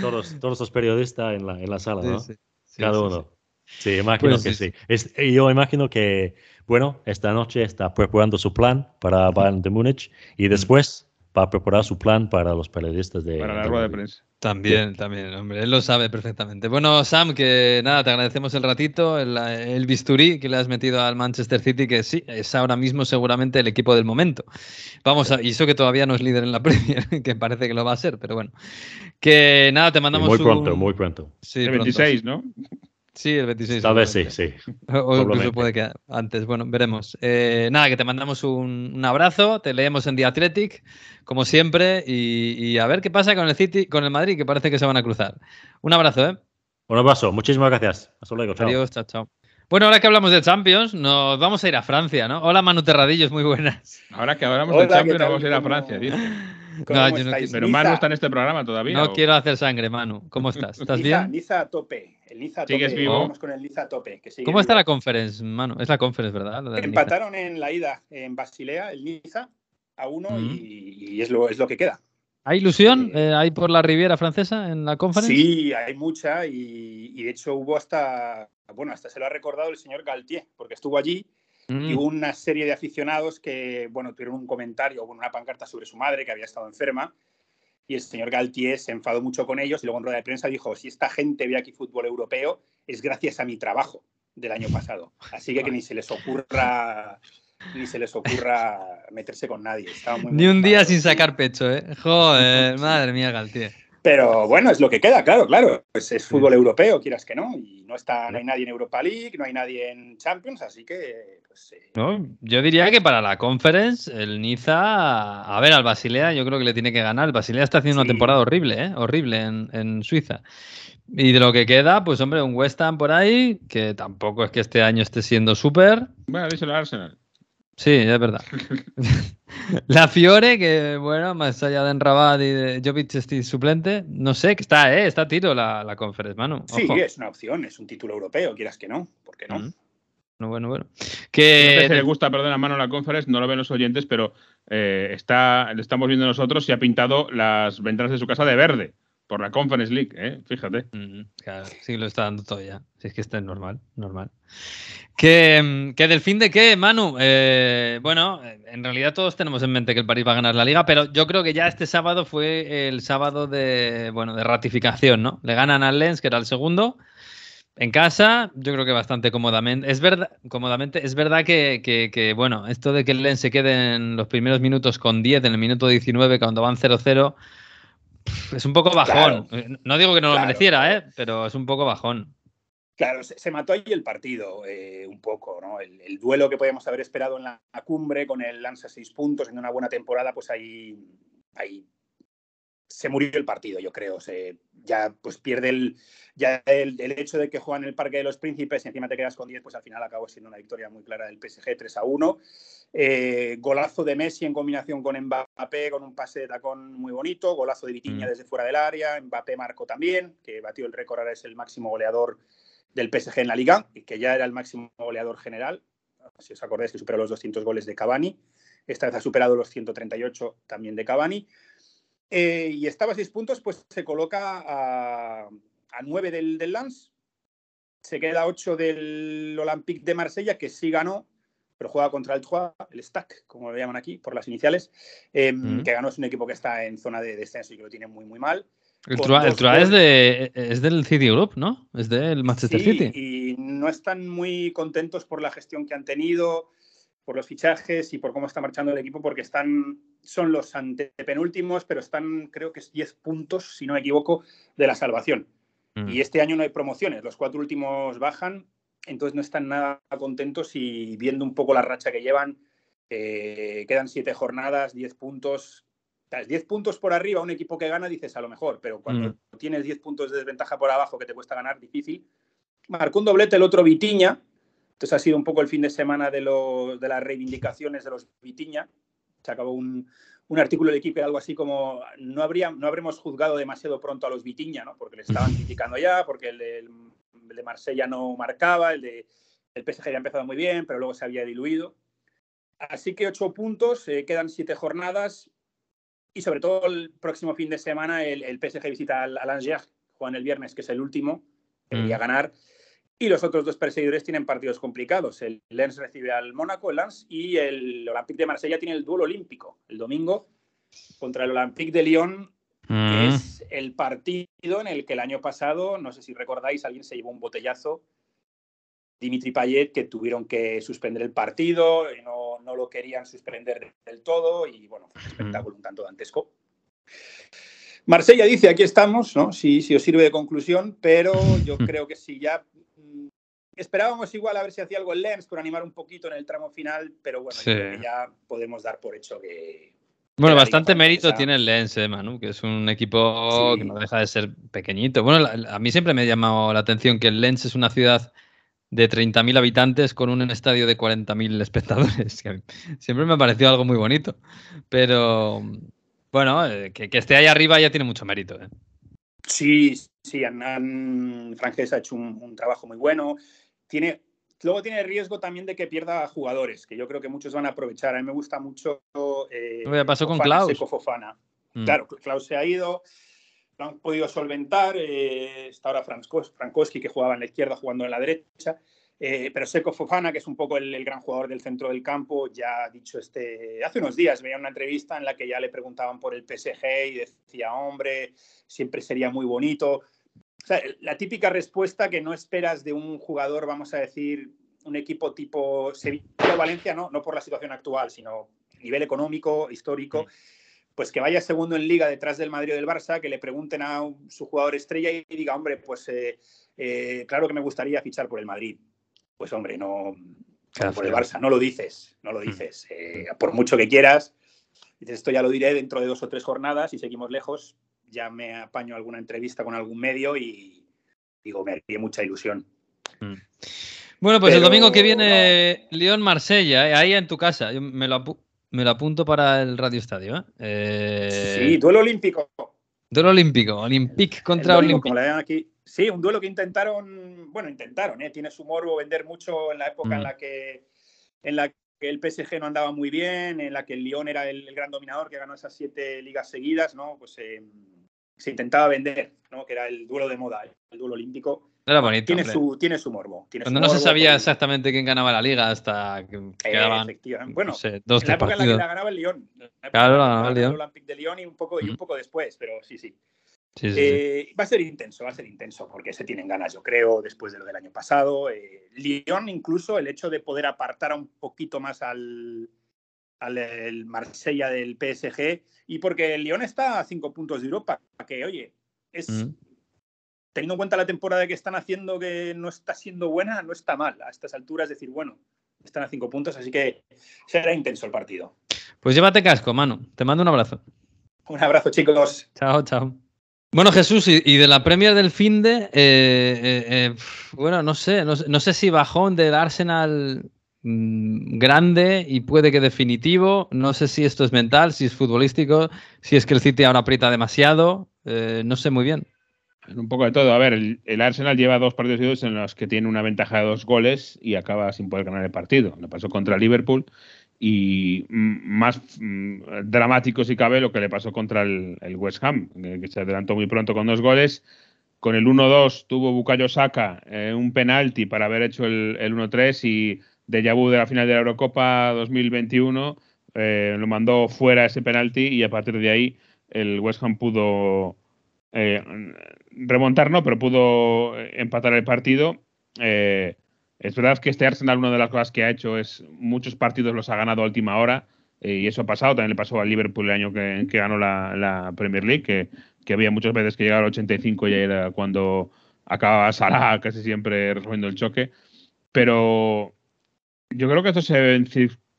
Todos, todos los periodistas en la, en la sala, ¿no? sí, sí, Cada sí, uno. Sí, imagino Pues que sí, sí. Es- yo imagino que, bueno, esta noche está preparando su plan para Bayern de Múnich y después va a preparar su plan para los periodistas de. Para la rueda de prensa. También, también, hombre, él lo sabe perfectamente. Bueno, Sam, que nada, te agradecemos el ratito, el, el bisturí que le has metido al Manchester City, que sí, es ahora mismo seguramente el equipo del momento. Vamos a, y eso que todavía no es líder en la Premier, que parece que lo va a ser, pero bueno. Que nada, te Sí, mandamos muy un- pronto, muy pronto. Sí, El pronto. 26, ¿no? Sí, el 26. Tal vez sí, sí. O incluso puede que antes. Bueno, veremos. Eh, nada, que te mandamos un, un abrazo, te leemos en The Athletic, como siempre, y, y a ver qué pasa con el City, con el Madrid, que parece que se van a cruzar. Un abrazo, ¿eh? Un abrazo, muchísimas gracias. Hasta luego, chao. Adiós, chao, chao. Bueno, ahora que hablamos de Champions, nos vamos a ir a Francia, ¿no? Hola, Manu Terradillos, muy buenas. Ahora que hablamos Hola, ¿qué Champions, tal? vamos a ir a ¿Cómo- Francia, dice. ¿Cómo No, yo no estáis? quiero- Pero Manu está en este programa todavía. No ¿o? quiero hacer sangre, Manu. ¿Cómo estás? ¿Estás Niza, bien? Niza a tope. El Niza a tope. ¿Sigues vivo? Vamos con el Niza a tope. que sigue ¿Cómo está vivo. la conference, Manu? Es la conference, ¿verdad? Empataron en la ida en Basilea, el Niza, a uno y, y es, lo, es lo que queda. ¿Hay ilusión Eh, eh, ahí por la Riviera Francesa en la conference? Sí, hay mucha y, y de hecho hubo hasta, bueno, hasta se lo ha recordado el señor Galtier, porque estuvo allí Mm. y hubo una serie de aficionados que, bueno, tuvieron un comentario, bueno, una pancarta sobre su madre que había estado enferma y el señor Galtier se enfadó mucho con ellos y luego en rueda de prensa dijo, si esta gente ve aquí fútbol europeo es gracias a mi trabajo del año pasado. Así que, que ni se les ocurra ni se les ocurra meterse con nadie. Muy Ni un día sin sacar pecho, ¿eh? Joder, madre mía, Galtier. Pero bueno, es lo que queda, claro, claro. Pues es fútbol europeo, quieras que no. Y no está, no hay nadie en Europa League, no hay nadie en Champions, así que No, yo diría que para la conference, el Niza, a ver, al Basilea, yo creo que le tiene que ganar. El Basilea está haciendo una temporada horrible, ¿eh? Horrible en, en Suiza. Y de lo que queda, pues hombre, un West Ham por ahí, que tampoco es que este año esté siendo súper. Bueno, díselo al Arsenal. Sí, es verdad. la Fiore, que bueno, más allá de Enrabat y de Jovic este suplente, no sé, que está, ¿eh? Está a tiro la, la conference, mano. sí, es una opción, es un título europeo, quieras que no, ¿por qué no? Bueno, bueno, bueno. No sé Que si le gusta, perdón, a mano la conference, no lo ven los oyentes, pero eh, está, lo estamos viendo nosotros y ha pintado las ventanas de su casa de verde por la Conference League, ¿eh? fíjate. Mm, Claro, sí lo está dando todo ya. Si es que está normal, normal. ¿Que, mm, que del fin de qué, Manu? Eh, bueno, eh, en realidad todos tenemos en mente que el París va a ganar la liga, pero yo creo que ya este sábado fue el sábado de, bueno, de ratificación, ¿no? Le ganan al Lens, que era el segundo. En casa, yo creo que bastante cómodamente. Es verdad, cómodamente, es verdad que, que- que, bueno, esto de que el Lens se quede en los primeros minutos con 10, en el minuto 19, cuando van 0-0, pf, es un poco bajón. No digo que no lo mereciera. ¿eh? pero es un poco bajón. Claro, se, se mató ahí el partido eh, un poco, ¿no? El, el duelo que podíamos haber esperado en la, cumbre con el Lanza seis puntos en una buena temporada, pues ahí, ahí se murió el partido, yo creo. Se, ya pues pierde el, ya el, el hecho de que juegan en el Parque de los Príncipes y encima te quedas con 10, pues al final acabó siendo una victoria muy clara del PSG 3 a 1. Eh, golazo de Messi en combinación con Mbappé, con un pase de tacón muy bonito. Golazo de Vitinha Mm. desde fuera del área. Mbappé marcó también, que batió el récord, ahora es el máximo goleador del PSG en la liga, y que ya era el máximo goleador general. Si os acordáis que superó los 200 goles de Cavani. Esta vez ha superado los 138 también de Cavani. Eh, y estaba a seis puntos, pues se coloca a, a nueve del, del Lens. Se queda a ocho del Olympique de Marsella, que sí ganó, pero juega contra el Troyes, el Stack, como lo llaman aquí, por las iniciales, eh, Mm. que ganó es un equipo que está en zona de descenso y que lo tiene muy, muy mal. El Troyes el dos Troyes es, de, es del City Group, ¿no? Es del Manchester Sí, City. Y no están muy contentos por la gestión que han tenido, por los fichajes y por cómo está marchando el equipo, porque están, son los antepenúltimos, pero están, creo que es 10 puntos, si no me equivoco, de la salvación. Mm. Y este año no hay promociones, los cuatro últimos bajan, entonces no están nada contentos y viendo un poco la racha que llevan, eh, quedan siete jornadas, 10 puntos. O sea, 10 puntos por arriba, un equipo que gana, dices a lo mejor, pero cuando tienes 10 puntos de desventaja por abajo que te cuesta ganar, difícil. Marcó un doblete el otro Vitiña, entonces ha sido un poco el fin de semana de, lo- de las reivindicaciones de los Vitiña. Se acabó un, un artículo del equipo, algo así como no, habría, no habremos juzgado demasiado pronto a los Vitiña, ¿no? porque le estaban criticando ya, porque el, de- el de Marsella no marcaba, el de el PSG había empezado muy bien, pero luego se había diluido. Así que ocho puntos, eh, quedan siete jornadas y sobre todo el próximo fin de semana el, el PSG visita al, al Angers, juegan el viernes, que es el último, debería Mm. ganar. Y los otros dos perseguidores tienen partidos complicados. El Lens recibe al Mónaco, el Lens, y el Olympique de Marsella tiene el duelo olímpico el domingo contra el Olympique de Lyon, que Mm. es el partido en el que el año pasado, no sé si recordáis, alguien se llevó un botellazo, Dimitri Payet, que tuvieron que suspender el partido, y no, no lo querían suspender del todo, y bueno, fue un espectáculo un tanto dantesco. Marsella dice, aquí estamos, ¿no? Si, si os sirve de conclusión, pero yo creo que sí, ya esperábamos igual a ver si hacía algo el Lens por animar un poquito en el tramo final, pero bueno, yo creo que ya podemos dar por hecho que, Bueno, bastante mérito tiene el Lens, eh, Manu, que es un equipo Sí. que no deja de ser pequeñito. Bueno, la- a mí siempre me ha llamado la atención que el Lens es una ciudad de 30.000 habitantes con un estadio de 40.000 espectadores. siempre me ha parecido algo muy bonito. Pero bueno, eh, que, que esté ahí arriba ya tiene mucho mérito. eh. Sí, sí, han, Francés ha hecho un, un trabajo muy bueno. Tiene, luego tiene riesgo también de que pierda jugadores, que yo creo que muchos van a aprovechar. A mí me gusta mucho. Eh, pasó con Klaus. Mm. Claro, Klaus se ha ido, lo han podido solventar. eh, está ahora Frankos- Frankowski, que jugaba en la izquierda, jugando en la derecha. eh, pero Seco Fofana, que es un poco el, el gran jugador del centro del campo, ya ha dicho este. Hace unos días veía una entrevista en la que ya le preguntaban por el PSG y decía, hombre, siempre sería muy bonito. Sea, la típica respuesta que no esperas de un jugador, vamos a decir, un equipo tipo Sevilla o Valencia, no, no por la situación actual, sino nivel económico, histórico, pues que vaya segundo en liga detrás del Madrid o del Barça, que le pregunten a un- su jugador estrella y diga, hombre, pues eh, eh, claro que me gustaría fichar por el Madrid. Pues hombre, no por el. Barça, no lo dices, no lo dices. Eh, por mucho que quieras, dices, esto ya lo diré dentro de dos o tres jornadas y seguimos lejos, ya me apaño alguna entrevista con algún medio y digo, me haría mucha ilusión. Bueno, pues el domingo que viene León-Marsella, eh, ahí en tu casa. Yo me, lo me lo apunto para el Radio Estadio. ¿eh? Eh, Sí, duelo olímpico. Duelo olímpico. Olympique contra aquí. Sí, un duelo que intentaron, bueno, intentaron, ¿eh? tiene su morbo vender mucho en la época en Mm. la que en la que el PSG no andaba muy bien, en la que el Lyon era el, el gran dominador que ganó esas siete ligas seguidas, ¿no? Pues eh, se intentaba vender, ¿no? Que era el duelo de moda, el duelo olímpico. Era bonito. Tiene hombre. su, tiene su morbo. Tiene su Cuando no se sabía porque- exactamente quién ganaba la liga hasta que Eh, quedaban. Bueno, no sé, dos, en la época en la que la ganaba el Lyon. La Claro, ganaba el Lyon. Olympique de Lyon y un poco, y un poco después, pero sí, sí. Sí, sí, sí. Eh, va a ser intenso, va a ser intenso, porque se tienen ganas, yo creo, después de lo del año pasado. Eh, Lyon, incluso, el hecho de poder apartar un poquito más al, al el Marsella del PSG, y porque el Lyon está a cinco puntos de Europa, que, oye, es. Mm. Teniendo en cuenta la temporada que están haciendo, que no está siendo buena, no está mal. A estas alturas, decir, bueno, están a cinco puntos, así que será intenso el partido. Pues llévate casco, Manu. Te mando un abrazo. Un abrazo, chicos. Chao, chao. Bueno, Jesús, y, y de la Premier del fin de, bueno, no sé, no, sé- no sé si bajón del Arsenal mm, grande y puede que definitivo. No sé si esto es mental, si es futbolístico, si es que el City ahora aprieta demasiado. eh, no sé muy bien. Un poco de todo. A ver, el, Arsenal lleva dos partidos en los que tiene una ventaja de dos goles y acaba sin poder ganar el partido. Le pasó contra Liverpool y mm, más mm, dramático si cabe lo que le pasó contra el, West Ham, que, que se adelantó muy pronto con dos goles. Con el 1-2 tuvo Bukayo Saka eh, un penalti para haber hecho el, el 1-3 y de vu de la final de la Eurocopa 2021 eh, lo mandó fuera ese penalti y a partir de ahí el West Ham pudo eh, remontar, no, pero pudo empatar el partido. Eh, es verdad que este Arsenal, una de las cosas que ha hecho es muchos partidos los ha ganado a última hora. y eso ha pasado, también le pasó al Liverpool el año que, ganó la, Premier League, que, que, había muchas veces que llegaba al 85 y era cuando acababa Salah casi siempre resolviendo el choque. Pero yo creo que esto se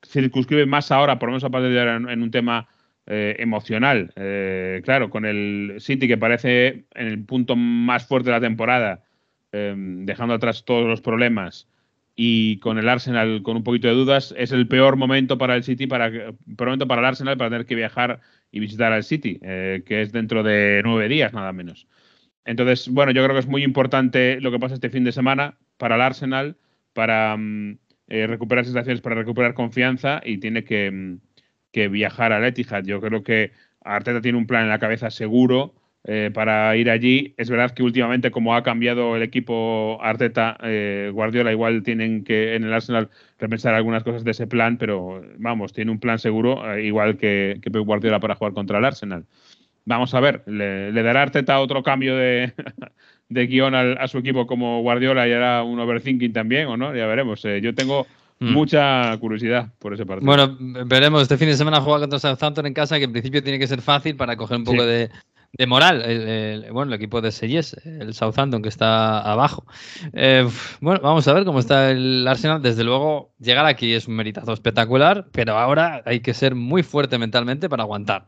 circunscribe más ahora, por lo menos a partir de ahora, en, un tema eh, emocional. Eh, claro, con el City que parece en el punto más fuerte de la temporada, eh, dejando atrás todos los problemas, y con el Arsenal con un poquito de dudas, es el peor momento para el City, para, peor momento para el Arsenal para tener que viajar y visitar al City, que es dentro de nueve días nada menos. Entonces, bueno, yo creo que es muy importante lo que pasa este fin de semana para el Arsenal, para mm, eh, recuperar sensaciones, para recuperar confianza y tiene mm, que, viajar al Etihad. Yo creo que Arteta tiene un plan en la cabeza seguro eh, para ir allí. Es verdad que últimamente, como ha cambiado el equipo Arteta, eh, Guardiola igual tienen que en el Arsenal repensar algunas cosas de ese plan, pero vamos, tiene un plan seguro, igual que, que Guardiola para jugar contra el Arsenal. Vamos a ver, ¿le, dará Arteta otro cambio de, de guion a su equipo como Guardiola y hará un overthinking también o no? Ya veremos. Eh, yo tengo mm. mucha curiosidad por ese partido. Bueno, veremos. Este fin de semana juega contra Southampton en casa, que en principio tiene que ser fácil para coger un poco de, moral. El, bueno, el equipo de Seyes, el Southampton, que está abajo. Eh, bueno, vamos a ver cómo está el Arsenal. Desde luego, llegar aquí es un meritazo espectacular, pero ahora hay que ser muy fuerte mentalmente para aguantar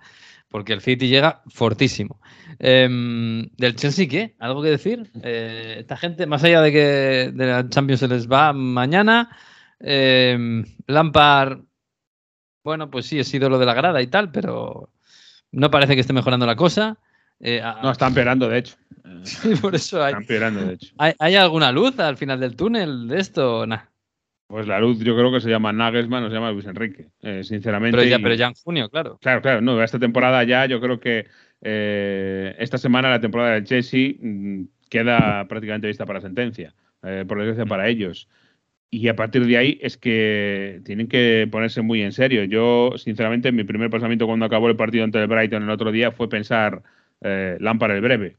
porque el City llega fortísimo. Em, ¿Del Chelsea qué? ¿Algo que decir? Eh, esta gente, más allá de que de la Champions se les va mañana, eh, Lampard, bueno, pues sí, es ídolo de la grada y tal, pero no parece que esté mejorando la cosa. Eh, no, está empeorando, de hecho. Sí, por eso hay. Está empeorando, de hecho. ¿Hay, alguna luz al final del túnel de esto? Nah. Pues la luz yo creo que se llama Nagelsmann o se llama Luis Enrique, eh, sinceramente. Pero ya, pero ya en junio, claro. Claro, claro, no, esta temporada ya yo creo que eh, esta semana la temporada del Chelsea mm, queda prácticamente vista para sentencia, eh, por desgracia para ellos. Y a partir de ahí es que tienen que ponerse muy en serio. Yo, sinceramente, mi primer pensamiento cuando acabó el partido ante el Brighton el otro día fue pensar eh, Lampard el breve.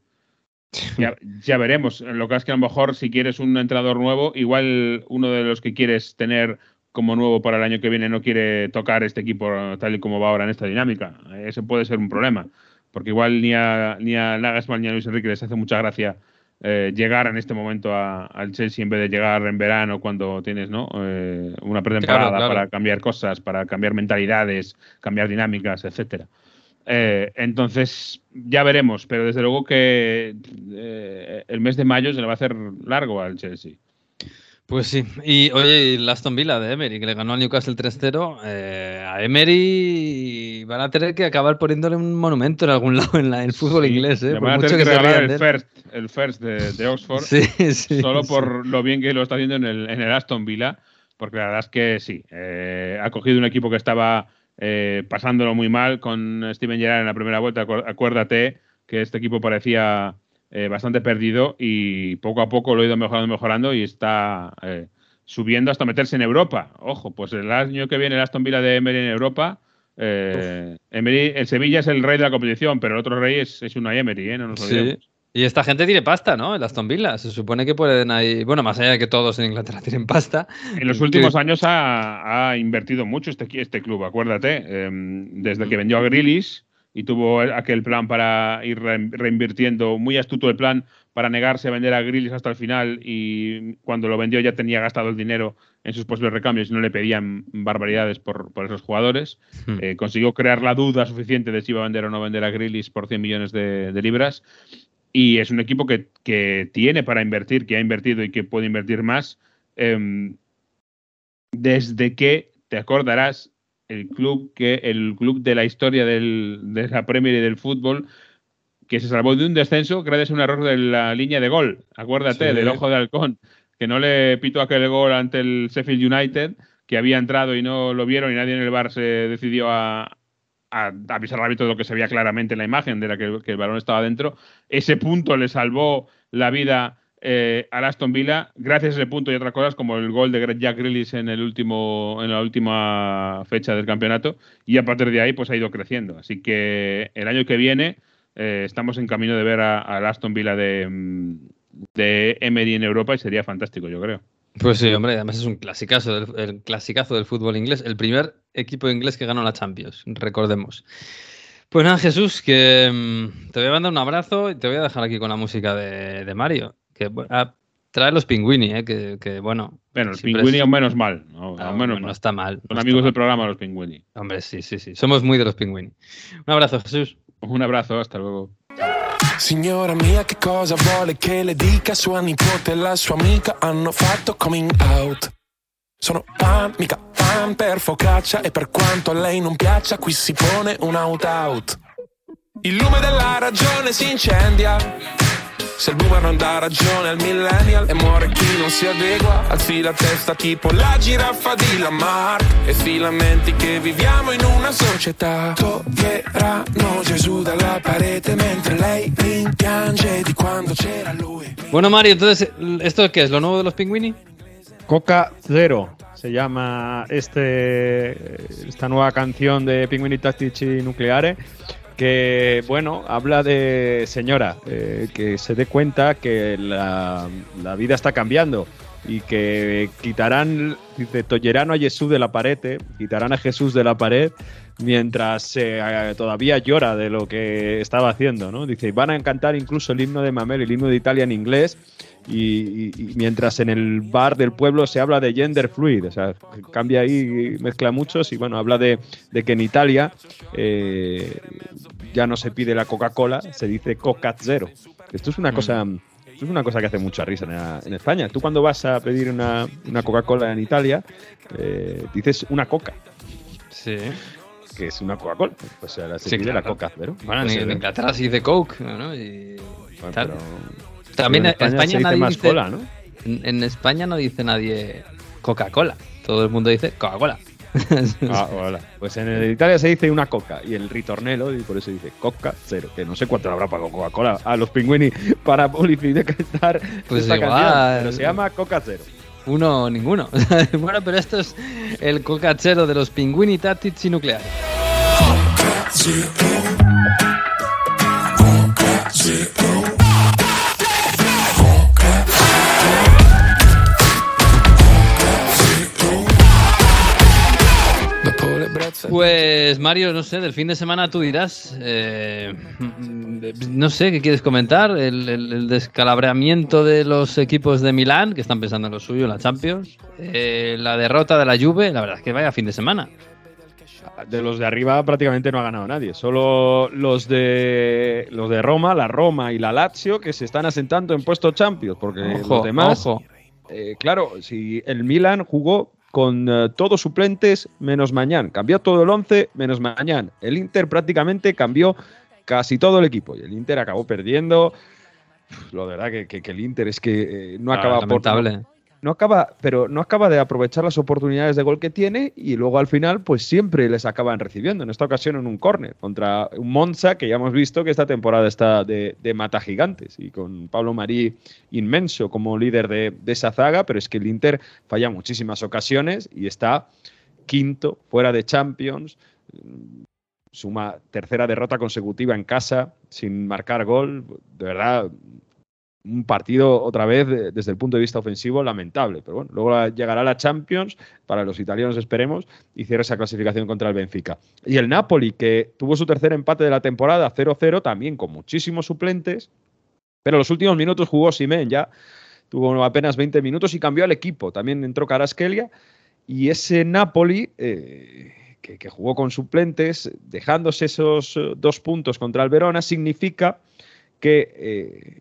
Ya, veremos. Lo que es que a lo mejor si quieres un entrenador nuevo, igual uno de los que quieres tener como nuevo para el año que viene no quiere tocar este equipo tal y como va ahora en esta dinámica. Ese puede ser un problema. Porque igual ni a, ni a Nagelsmann ni a Luis Enrique les hace mucha gracia eh, llegar en este momento al Chelsea en vez de llegar en verano cuando tienes ¿no? Eh, una pretemporada para cambiar cosas, para cambiar mentalidades, cambiar dinámicas, etcétera. Eh, entonces, ya veremos, pero desde luego que eh, el mes de mayo se le va a hacer largo al Chelsea. Pues sí, y oye, el Aston Villa de Emery, que le ganó al Newcastle 3-0, eh, a Emery van a tener que acabar poniéndole un monumento en algún lado en el fútbol inglés. ¿eh? van a tener que, regalar el first, el first de, Oxford, solo por lo bien que lo está haciendo en el, en el Aston Villa, porque la verdad es que sí, ha cogido un equipo que estaba eh, pasándolo muy mal con Steven Gerrard en la primera vuelta. Acuérdate que este equipo parecía eh, bastante perdido y poco a poco lo ha ido mejorando, mejorando y está eh, subiendo hasta meterse en Europa. Ojo, pues el año que viene el Aston Villa de Emery en Europa. Emery, el Sevilla es el rey de la competición, pero el otro rey es, es una Emery, no nos olvidemos. Y esta gente tiene pasta, ¿no? El Aston Villa. Se supone que pueden ahí. Bueno, más allá de que todos en Inglaterra tienen pasta. En los últimos años ha, invertido mucho este, este club, acuérdate. Em, desde que vendió a Grillis y tuvo aquel plan para ir reinvirtiendo, muy astuto el plan para negarse a vender a Grillis hasta el final y cuando lo vendió ya tenía gastado el dinero en sus posibles recambios y no le pedían barbaridades por, esos jugadores. Hmm. Eh, consiguió crear la duda suficiente de si iba a vender o no vender a Grillis por 100 millones de, de libras y es un equipo que, tiene para invertir, que ha invertido y que puede invertir más. Em, desde que te acordarás el club que el club de la historia del, de la Premier y del fútbol que se salvó de un descenso gracias a un error de la línea de gol. Acuérdate del ojo de halcón, que no le pitó aquel gol ante el Sheffield United, que había entrado y no lo vieron y nadie en el bar se decidió a, a, avisar al de lo que se veía claramente en la imagen, de la que, el balón estaba dentro. Ese punto le salvó la vida eh, a Aston Villa, gracias a ese punto y otras cosas, como el gol de Jack Grealish en, el último, en la última fecha del campeonato, y a partir de ahí pues ha ido creciendo. Así que el año que viene eh, estamos en camino de ver al Aston Villa de, mm, de Emery en Europa y sería fantástico, yo creo. Pues sí, hombre, además es un clasicazo del, el clasicazo del fútbol inglés, el primer equipo inglés que ganó la Champions, recordemos. Pues nada, Jesús, que mm, te voy a mandar un abrazo y te voy a dejar aquí con la música de, Mario. Que ah, trae los pingüini, eh, que, bueno. Bueno, los pingüini es... menos mal. No, ah, menos no está mal. Son amigos del programa los pingüini. Hombre, sí, sí, sí. Somos muy de los pingüini. Un abrazo, Jesús. Un abrazo, hasta luego. Signora mia, che cosa vuole che le dica? Sua nipote e la sua amica hanno fatto coming out. Sono pan, mica pan per focaccia e per quanto a lei non piaccia, qui si pone un out-out. Il lume della ragione si incendia. Se il boomer non dà ragione al millennial e muore chi non si adegua, alzi la testa tipo la giraffa di Lamar e si lamenti che viviamo in una società. Toglieranno Gesù dalla parete mentre lei rimpiange di quando c'era lui. Bueno Mario, entonces, ¿esto qué es? ¿Lo nuevo de los pingüini? Coca Zero se llama este esta nueva canción de Pinguini Tattici Nucleare que, bueno, habla de, señora, eh, que se dé cuenta que la, vida está cambiando y que quitarán, dice, tollerán a Jesús de la pared, eh, quitarán a Jesús de la pared mientras eh, todavía llora de lo que estaba haciendo, ¿no? Dice, van a cantar incluso el himno de Mamel, el himno de Italia en inglés, y, mientras en el bar del pueblo se habla de gender fluid, o sea, cambia ahí, mezcla muchos, y bueno, habla de, que en Italia eh, ya no se pide la Coca-Cola, se dice Coca Zero. Esto es una mm. cosa... es una cosa que hace mucha risa en, España. Tú cuando vas a pedir una, Coca-Cola en Italia, eh, dices una coca. Sí que es una Coca-Cola. Pues ahora se pide la Coca Zero. Bueno, en, Inglaterra se dice Coke, ¿no? Y Pero, También en España, nadie más dice, cola, ¿no? En, España no dice nadie Coca-Cola. Todo el mundo dice Coca-Cola. ah, hola. Pues en Italia se dice una coca y el ritornelo, y por eso dice Coca Cero, que no sé cuánto habrá pagado Coca-Cola a los pingüini para publicitar pues esta igual. canción, pero se llama Coca Cero. Uno, ninguno. bueno, pero esto es el cocachero de los pingüini tattici nucleares. Pues Mario, no sé, del fin de semana tú dirás, eh, no sé, ¿qué quieres comentar? El, descalabreamiento de los equipos de Milán, que están pensando en lo suyo, en la Champions, eh, la derrota de la Juve, la verdad es que vaya fin de semana. De los de arriba prácticamente no ha ganado nadie, solo los de los de Roma, la Roma y la Lazio que se están asentando en puesto Champions, porque los demás, eh, claro, si el Milan jugó con eh, todos suplentes menos Mañán. Cambió todo el 11 menos Mañán. El Inter prácticamente cambió casi todo el equipo y el Inter acabó perdiendo. Lo de verdad que, el Inter es que eh, no acaba por no acaba, pero no acaba de aprovechar las oportunidades de gol que tiene y luego al final, pues siempre les acaban recibiendo. En esta ocasión en un córner contra un Monza que ya hemos visto que esta temporada está de, mata gigantes y con Pablo Marí inmenso como líder de, esa zaga, pero es que el Inter falla muchísimas ocasiones y está quinto fuera de Champions. Suma tercera derrota consecutiva en casa sin marcar gol. De verdad, un partido otra vez desde el punto de vista ofensivo lamentable. Pero bueno, luego llegará la Champions, para los italianos esperemos, y cierra esa clasificación contra el Benfica. Y el Napoli, que tuvo su tercer empate de la temporada 0-0, también con muchísimos suplentes, pero los últimos minutos jugó Simen ya, tuvo apenas 20 minutos y cambió al equipo. También entró Caraskelia y ese Napoli... Eh, que, jugó con suplentes, dejándose esos eh, dos puntos contra el Verona, significa que eh,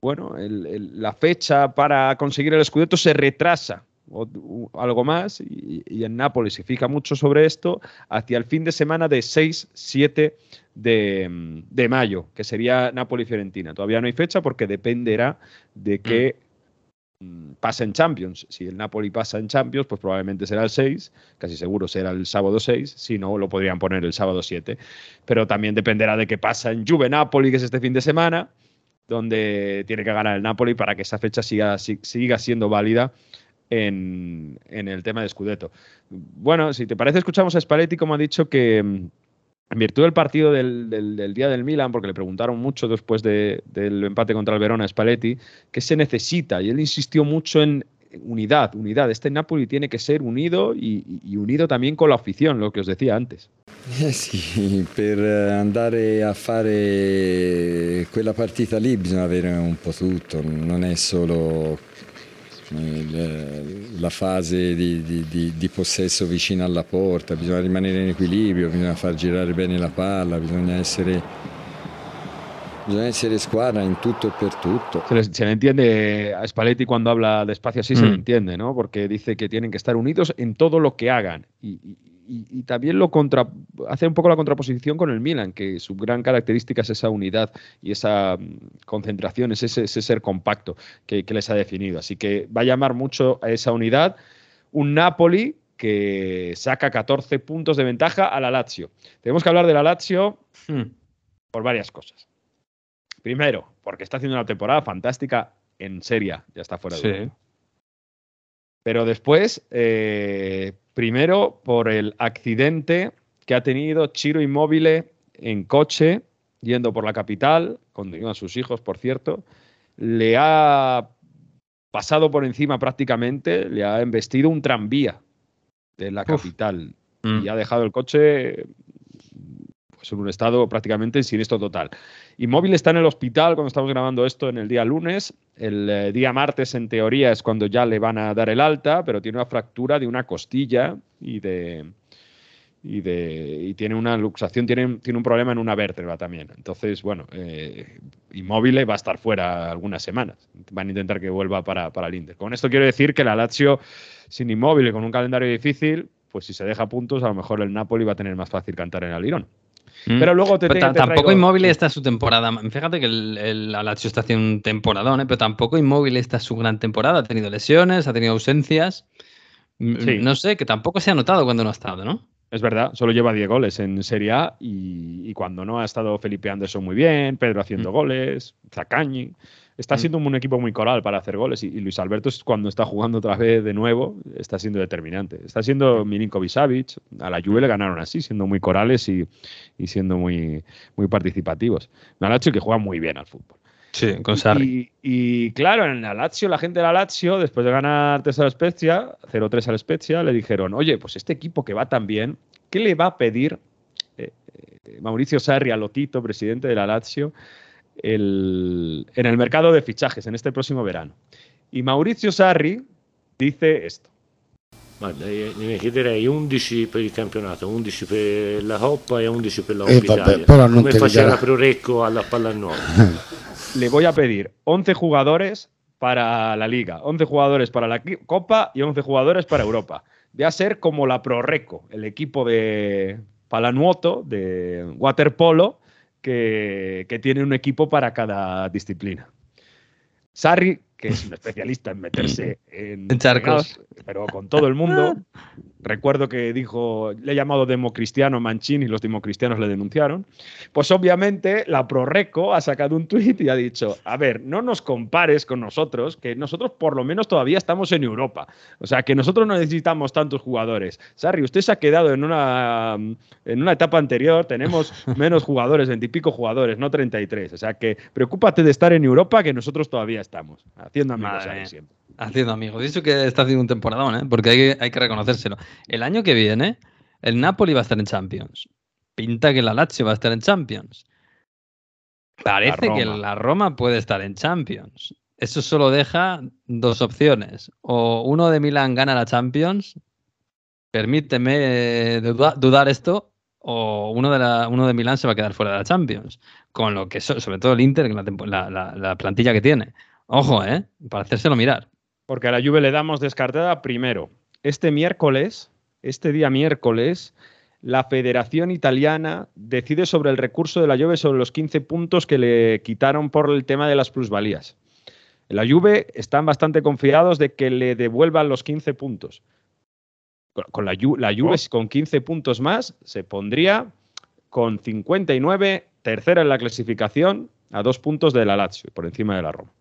bueno, la fecha para conseguir el Scudetto se retrasa o, algo más y, en Nápoles se fija mucho sobre esto hacia el fin de semana de 6-7 de, mayo, que sería Nápoles-Fiorentina. Todavía no hay fecha porque dependerá de que mm. pase en Champions. Si el Napoli pasa en Champions, pues probablemente será el 6, casi seguro será el sábado 6, si no, lo podrían poner el sábado 7. Pero también dependerá de qué pasa en Juve-Napoli, que es este fin de semana donde tiene que ganar el Napoli para que esa fecha siga, siga siendo válida en, el tema de Scudetto. Bueno, si te parece, escuchamos a Spalletti como ha dicho que, en virtud del partido del, del- día del Milan, porque le preguntaron mucho después de- del empate contra el Verona a Spalletti, qué se necesita, y él insistió mucho en unidad, unidad. Este Napoli tiene que ser unido y, y unido también con la afición, lo que os decía antes. Eh sì, per andare a fare quella partita lì bisogna avere un po' tutto, non è solo la fase di, di- di- di possesso vicino alla porta, bisogna rimanere in equilibrio, bisogna far girare bene la palla, bisogna essere, bisogna essere squadra in tutto e per tutto. Se, les- se le entiende a Spalletti cuando habla despacio así, se le Mm. entiende, ¿no? Porque dice que tienen que estar unidos en todo lo que hagan. Y, y- y- y también lo contra, hace un poco la contraposición con el Milan, que su gran característica es esa unidad y esa mm, concentración, es ese, ese ser compacto que, que les ha definido. Así que va a llamar mucho a esa unidad. Un Napoli que saca 14 puntos de ventaja a la Lazio. Tenemos que hablar de la Lazio Hmm. por varias cosas. Primero, porque está haciendo una temporada fantástica en Serie, A, ya está fuera de Sí. Europa. Pero después, eh, primero por el accidente que ha tenido Chiro Inmóvil en coche, yendo por la capital, con iban sus hijos, por cierto, le ha pasado por encima prácticamente, le ha embestido un tranvía de la Uf. capital Mm. y ha dejado el coche pues, en un estado prácticamente siniestro total. Inmóvil está en el hospital cuando estamos grabando esto en el día lunes. El eh, día martes, en teoría, es cuando ya le van a dar el alta, pero tiene una fractura de una costilla y de. Y, de, y tiene una luxación, tiene, tiene un problema en una vértebra también. Entonces, bueno, eh, Inmóvil va a estar fuera algunas semanas. Van a intentar que vuelva para, para el Inter. Con esto quiero decir que la Lazio, sin Inmóvil con un calendario difícil, pues si se deja puntos, a lo mejor el Napoli va a tener más fácil cantar en Alirón. Mm. Pero luego te, Pero te- ta- te tampoco traigo- Inmóvil está su temporada. Fíjate que el, el la Lazio está haciendo un temporadón, ¿eh? pero tampoco Inmóvil está su gran temporada. Ha tenido lesiones, ha tenido ausencias. Mm, Sí. No sé, que tampoco se ha notado cuando no ha estado, ¿no? Es verdad, solo lleva 10 goles en Serie A y, y cuando no ha estado Felipe Anderson muy bien, Pedro haciendo Mm. goles, Zacañi. Está Mm. siendo un equipo muy coral para hacer goles y, y Luis Alberto es cuando está jugando otra vez de nuevo está siendo determinante. Está siendo Milinkovic Savic, a la Juve le ganaron así, siendo muy corales y, y siendo muy, muy participativos. Un Lazio que juega muy bien al fútbol. Sí, con Sarri. Y, y claro, en la Lazio, la gente de la Lazio, después de ganar 3 al Spezia, 0-3 al Spezia, le dijeron, oye, pues este equipo que va tan bien, ¿qué le va a pedir eh, eh, Mauricio Sarri a Lotito, presidente de la Lazio, el- en el mercado de fichajes en este próximo verano? Y Mauricio Sarri dice esto. Guarda, ne chiederei 11 per il campionato, 11 per la Coppa e 11 per la Eh, Coppa vabbè, Italia. però non Come faceva. Prorecco alla Pallanuova. Le voy a pedir 11 jugadores para la Liga, 11 jugadores para la Copa y 11 jugadores para Europa. Voy a ser como la Proreco, el equipo de Palanuoto, de waterpolo, que, que tiene un equipo para cada disciplina. Sarri, que es un especialista en meterse en, En charcos. pero con todo el mundo. Recuerdo que dijo, le he llamado democristiano a Mancini y los democristianos le denunciaron. Pues obviamente la Proreco ha sacado un tuit y ha dicho, a ver, no nos compares con nosotros, que nosotros por lo menos todavía estamos en Europa. O sea, que nosotros no necesitamos tantos jugadores. Sarri, usted se ha quedado en una, en una etapa anterior, tenemos menos jugadores, veintipico jugadores, no 33. O sea, que preocúpate de estar en Europa, que nosotros todavía estamos. Haciendo amigos Madre ahí siempre. Haciendo amigos. Dicho que está haciendo un temporadón, ¿eh? porque hay, que- hay que reconocérselo. El año que viene, el Napoli va a estar en Champions. Pinta que la Lazio va a estar en Champions. Parece que la Roma puede estar en Champions. Eso solo deja dos opciones. O uno de Milán gana la Champions, permíteme eh, duda- dudar esto, o uno de, la, uno de Milán se va a quedar fuera de la Champions. Con lo que, so- sobre todo el Inter, la- la- la plantilla que tiene. Ojo, ¿eh? Para hacérselo mirar. Porque a la Juve le damos descartada primero. Este miércoles, este día miércoles, la Federación Italiana decide sobre el recurso de la Juve sobre los 15 puntos que le quitaron por el tema de las plusvalías. En la Juve están bastante confiados de que le devuelvan los 15 puntos. Con- Con la, Ju- la Juve con 15 puntos más se pondría con 59, tercera en la clasificación, a dos puntos de la Lazio, por encima de la Roma.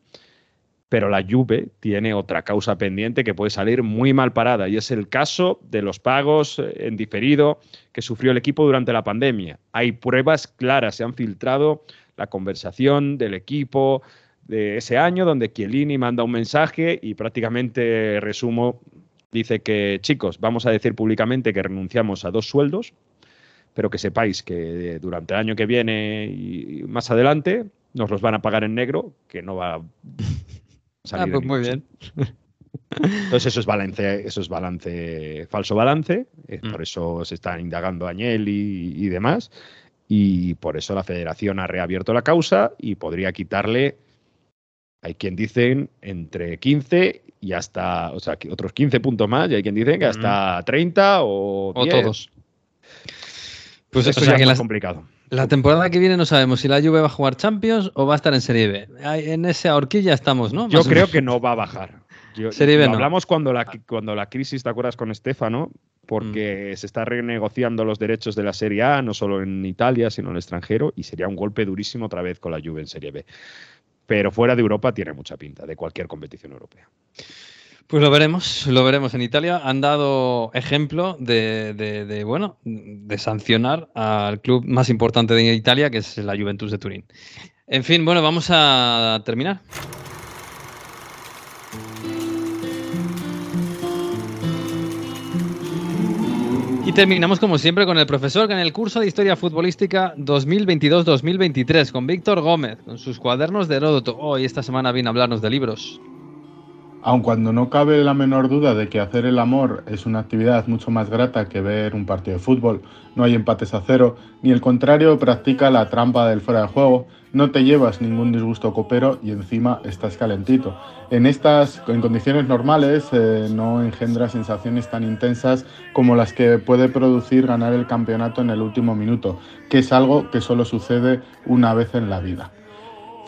Pero la Juve tiene otra causa pendiente que puede salir muy mal parada y es el caso de los pagos eh, en diferido que sufrió el equipo durante la pandemia. Hay pruebas claras, se han filtrado la conversación del equipo de ese año donde Chiellini manda un mensaje y prácticamente resumo dice que chicos, vamos a decir públicamente que renunciamos a dos sueldos, pero que sepáis que durante el año que viene y más adelante nos los van a pagar en negro, que no va Ah, pues muy bien. Entonces eso es balance, eso es balance, falso balance, eh, mm. por eso se están indagando Agnelli y, demás, y por eso la federación ha reabierto la causa y podría quitarle, hay quien dicen entre 15 y hasta, o sea, otros 15 puntos más, y hay quien dicen que hasta 30 o, o todos. Pues eso ya es más complicado. La temporada que viene no sabemos si la Juve va a jugar Champions o va a estar en Serie B. En esa horquilla estamos, ¿no? Yo creo que no va a bajar. Serie B Hablamos cuando la, cuando la crisis, ¿te acuerdas con Estefano? Porque mm. se está renegociando los derechos de la Serie A, no solo en Italia, sino en el extranjero, y sería un golpe durísimo otra vez con la Juve en Serie B. Pero fuera de Europa tiene mucha pinta, de cualquier competición europea. Pues lo veremos, lo veremos. En Italia han dado ejemplo de, bueno, de sancionar al club más importante de Italia, que es la Juventus de Turín. En fin, bueno, vamos a terminar. Y terminamos como siempre con el profesor que en el curso de Historia Futbolística 2022-2023 con Víctor Gómez, con sus cuadernos de Heródoto. Hoy esta semana viene a hablarnos de libros. Aun cuando no cabe la menor duda de que hacer el amor es una actividad mucho más grata que ver un partido de fútbol, no hay empates a cero, ni el contrario practica la trampa del fuera de juego, no te llevas ningún disgusto copero y encima estás calentito. En estas en condiciones normales eh, no engendra sensaciones tan intensas como las que puede producir ganar el campeonato en el último minuto, que es algo que solo sucede una vez en la vida.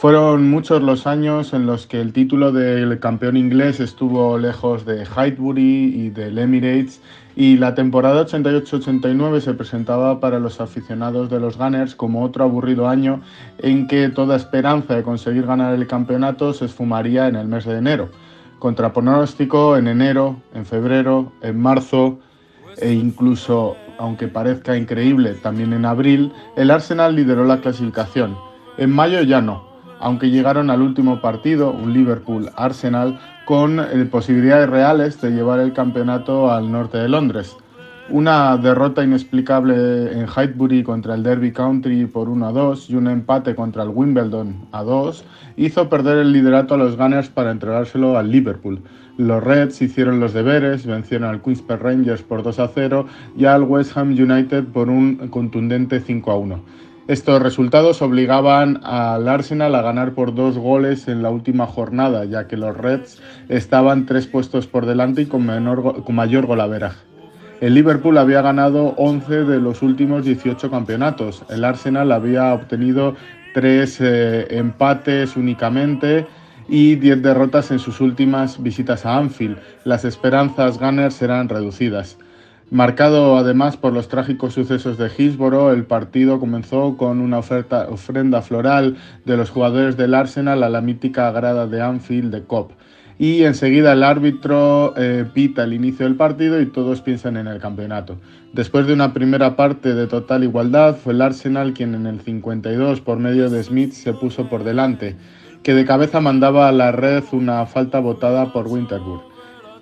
Fueron muchos los años en los que el título del campeón inglés estuvo lejos de Highbury y del Emirates y la temporada 88-89 se presentaba para los aficionados de los Gunners como otro aburrido año en que toda esperanza de conseguir ganar el campeonato se esfumaría en el mes de enero. Contra pronóstico en enero, en febrero, en marzo e incluso, aunque parezca increíble, también en abril, el Arsenal lideró la clasificación. En mayo ya no, aunque llegaron al último partido, un Liverpool-Arsenal, con eh, posibilidades reales de llevar el campeonato al norte de Londres. Una derrota inexplicable en Highbury contra el Derby Country por 1 a 2 y un empate contra el Wimbledon a 2 hizo perder el liderato a los Gunners para entregárselo al Liverpool. Los Reds hicieron los deberes, vencieron al Queen's Rangers por 2 a 0 y al West Ham United por un contundente 5 a 1. Estos resultados obligaban al Arsenal a ganar por dos goles en la última jornada, ya que los Reds estaban tres puestos por delante y con, mayor golaveraje. El Liverpool había ganado 11 de los últimos 18 campeonatos. El Arsenal había obtenido tres eh, empates únicamente y 10 derrotas en sus últimas visitas a Anfield. Las esperanzas Gunners eran reducidas. Marcado además por los trágicos sucesos de Hillsborough, el partido comenzó con una ofrenda floral de los jugadores del Arsenal a la mítica grada de Anfield de Cop. Y enseguida el árbitro eh, pita el inicio del partido y todos piensan en el campeonato. Después de una primera parte de total igualdad, fue el Arsenal quien en el 52 por medio de Smith se puso por delante, que de cabeza mandaba a la red una falta votada por Winterburg.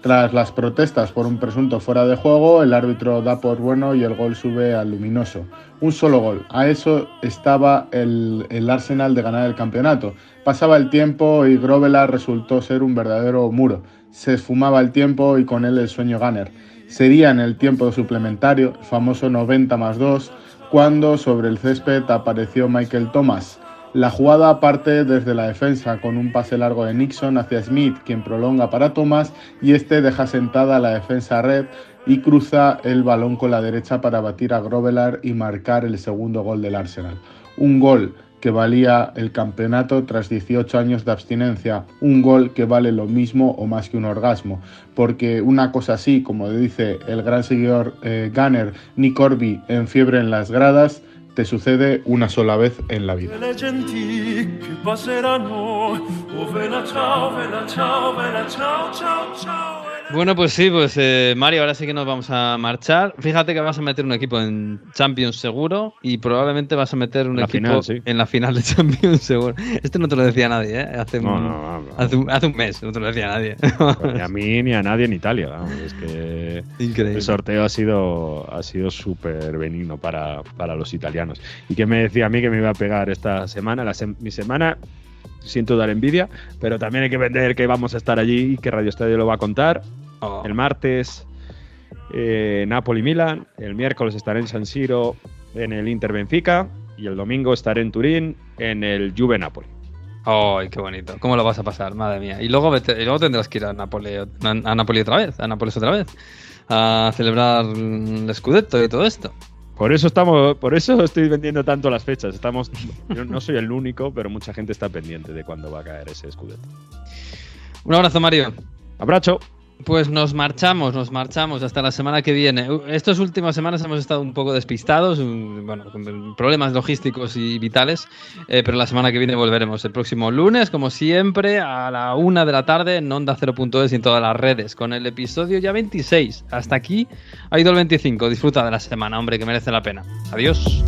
Tras las protestas por un presunto fuera de juego, el árbitro da por bueno y el gol sube al luminoso. Un solo gol. A eso estaba el, Arsenal de ganar el campeonato. Pasaba el tiempo y Grovela resultó ser un verdadero muro. Se esfumaba el tiempo y con él el sueño Gunner. Sería en el tiempo suplementario, el famoso 90 más 2, cuando sobre el césped apareció Michael Thomas la jugada parte desde la defensa con un pase largo de Nixon hacia Smith, quien prolonga para Thomas y este deja sentada la defensa red y cruza el balón con la derecha para batir a Grovelar y marcar el segundo gol del Arsenal. Un gol que valía el campeonato tras 18 años de abstinencia, un gol que vale lo mismo o más que un orgasmo, porque una cosa así, como dice el gran seguidor eh, Gunner Nick Corby en Fiebre en las gradas, te sucede una sola vez en la vida. Bueno, pues sí, pues eh, Mario, ahora sí que nos vamos a marchar. Fíjate que vas a meter un equipo en Champions seguro y probablemente vas a meter un La equipo final, sí. en la final de Champions seguro. Esto no te lo decía nadie, ¿eh? Hace, No, un, no, no, no. hace, un, hace un mes no te lo decía nadie. Ni a mí ni a nadie en Italia. vamos, es que Increíble. el sorteo ha sido ha sido súper benigno para, para los italianos. Y que me decía a mí que me iba a pegar esta semana, la sem- mi semana. Siento dar envidia, pero también hay que vender que vamos a estar allí y que Radio Estadio lo va a contar. Oh. El martes, eh, Napoli-Milan. El miércoles estaré en San Siro en el Inter-Benfica. Y el domingo estaré en Turín en el Juve-Napoli. ¡Ay, qué bonito! ¿Cómo lo vas a pasar? Madre mía. Y luego, y luego tendrás que ir a Napoli, a, Napoli otra vez, a Nápoles otra vez, a celebrar el Scudetto y todo esto. Por eso estamos, por eso estoy vendiendo tanto las fechas. Estamos, yo no soy el único, pero mucha gente está pendiente de cuándo va a caer ese escudete. Un abrazo, Mario. Abrazo. Pues nos marchamos, nos marchamos hasta la semana que viene. Estas últimas semanas hemos estado un poco despistados, bueno, con problemas logísticos y vitales, eh, pero la semana que viene volveremos el próximo lunes, como siempre, a la una de la tarde en Onda 0.es y en todas las redes, con el episodio ya 26. Hasta aquí ha ido el 25. Disfruta de la semana, hombre, que merece la pena. Adiós.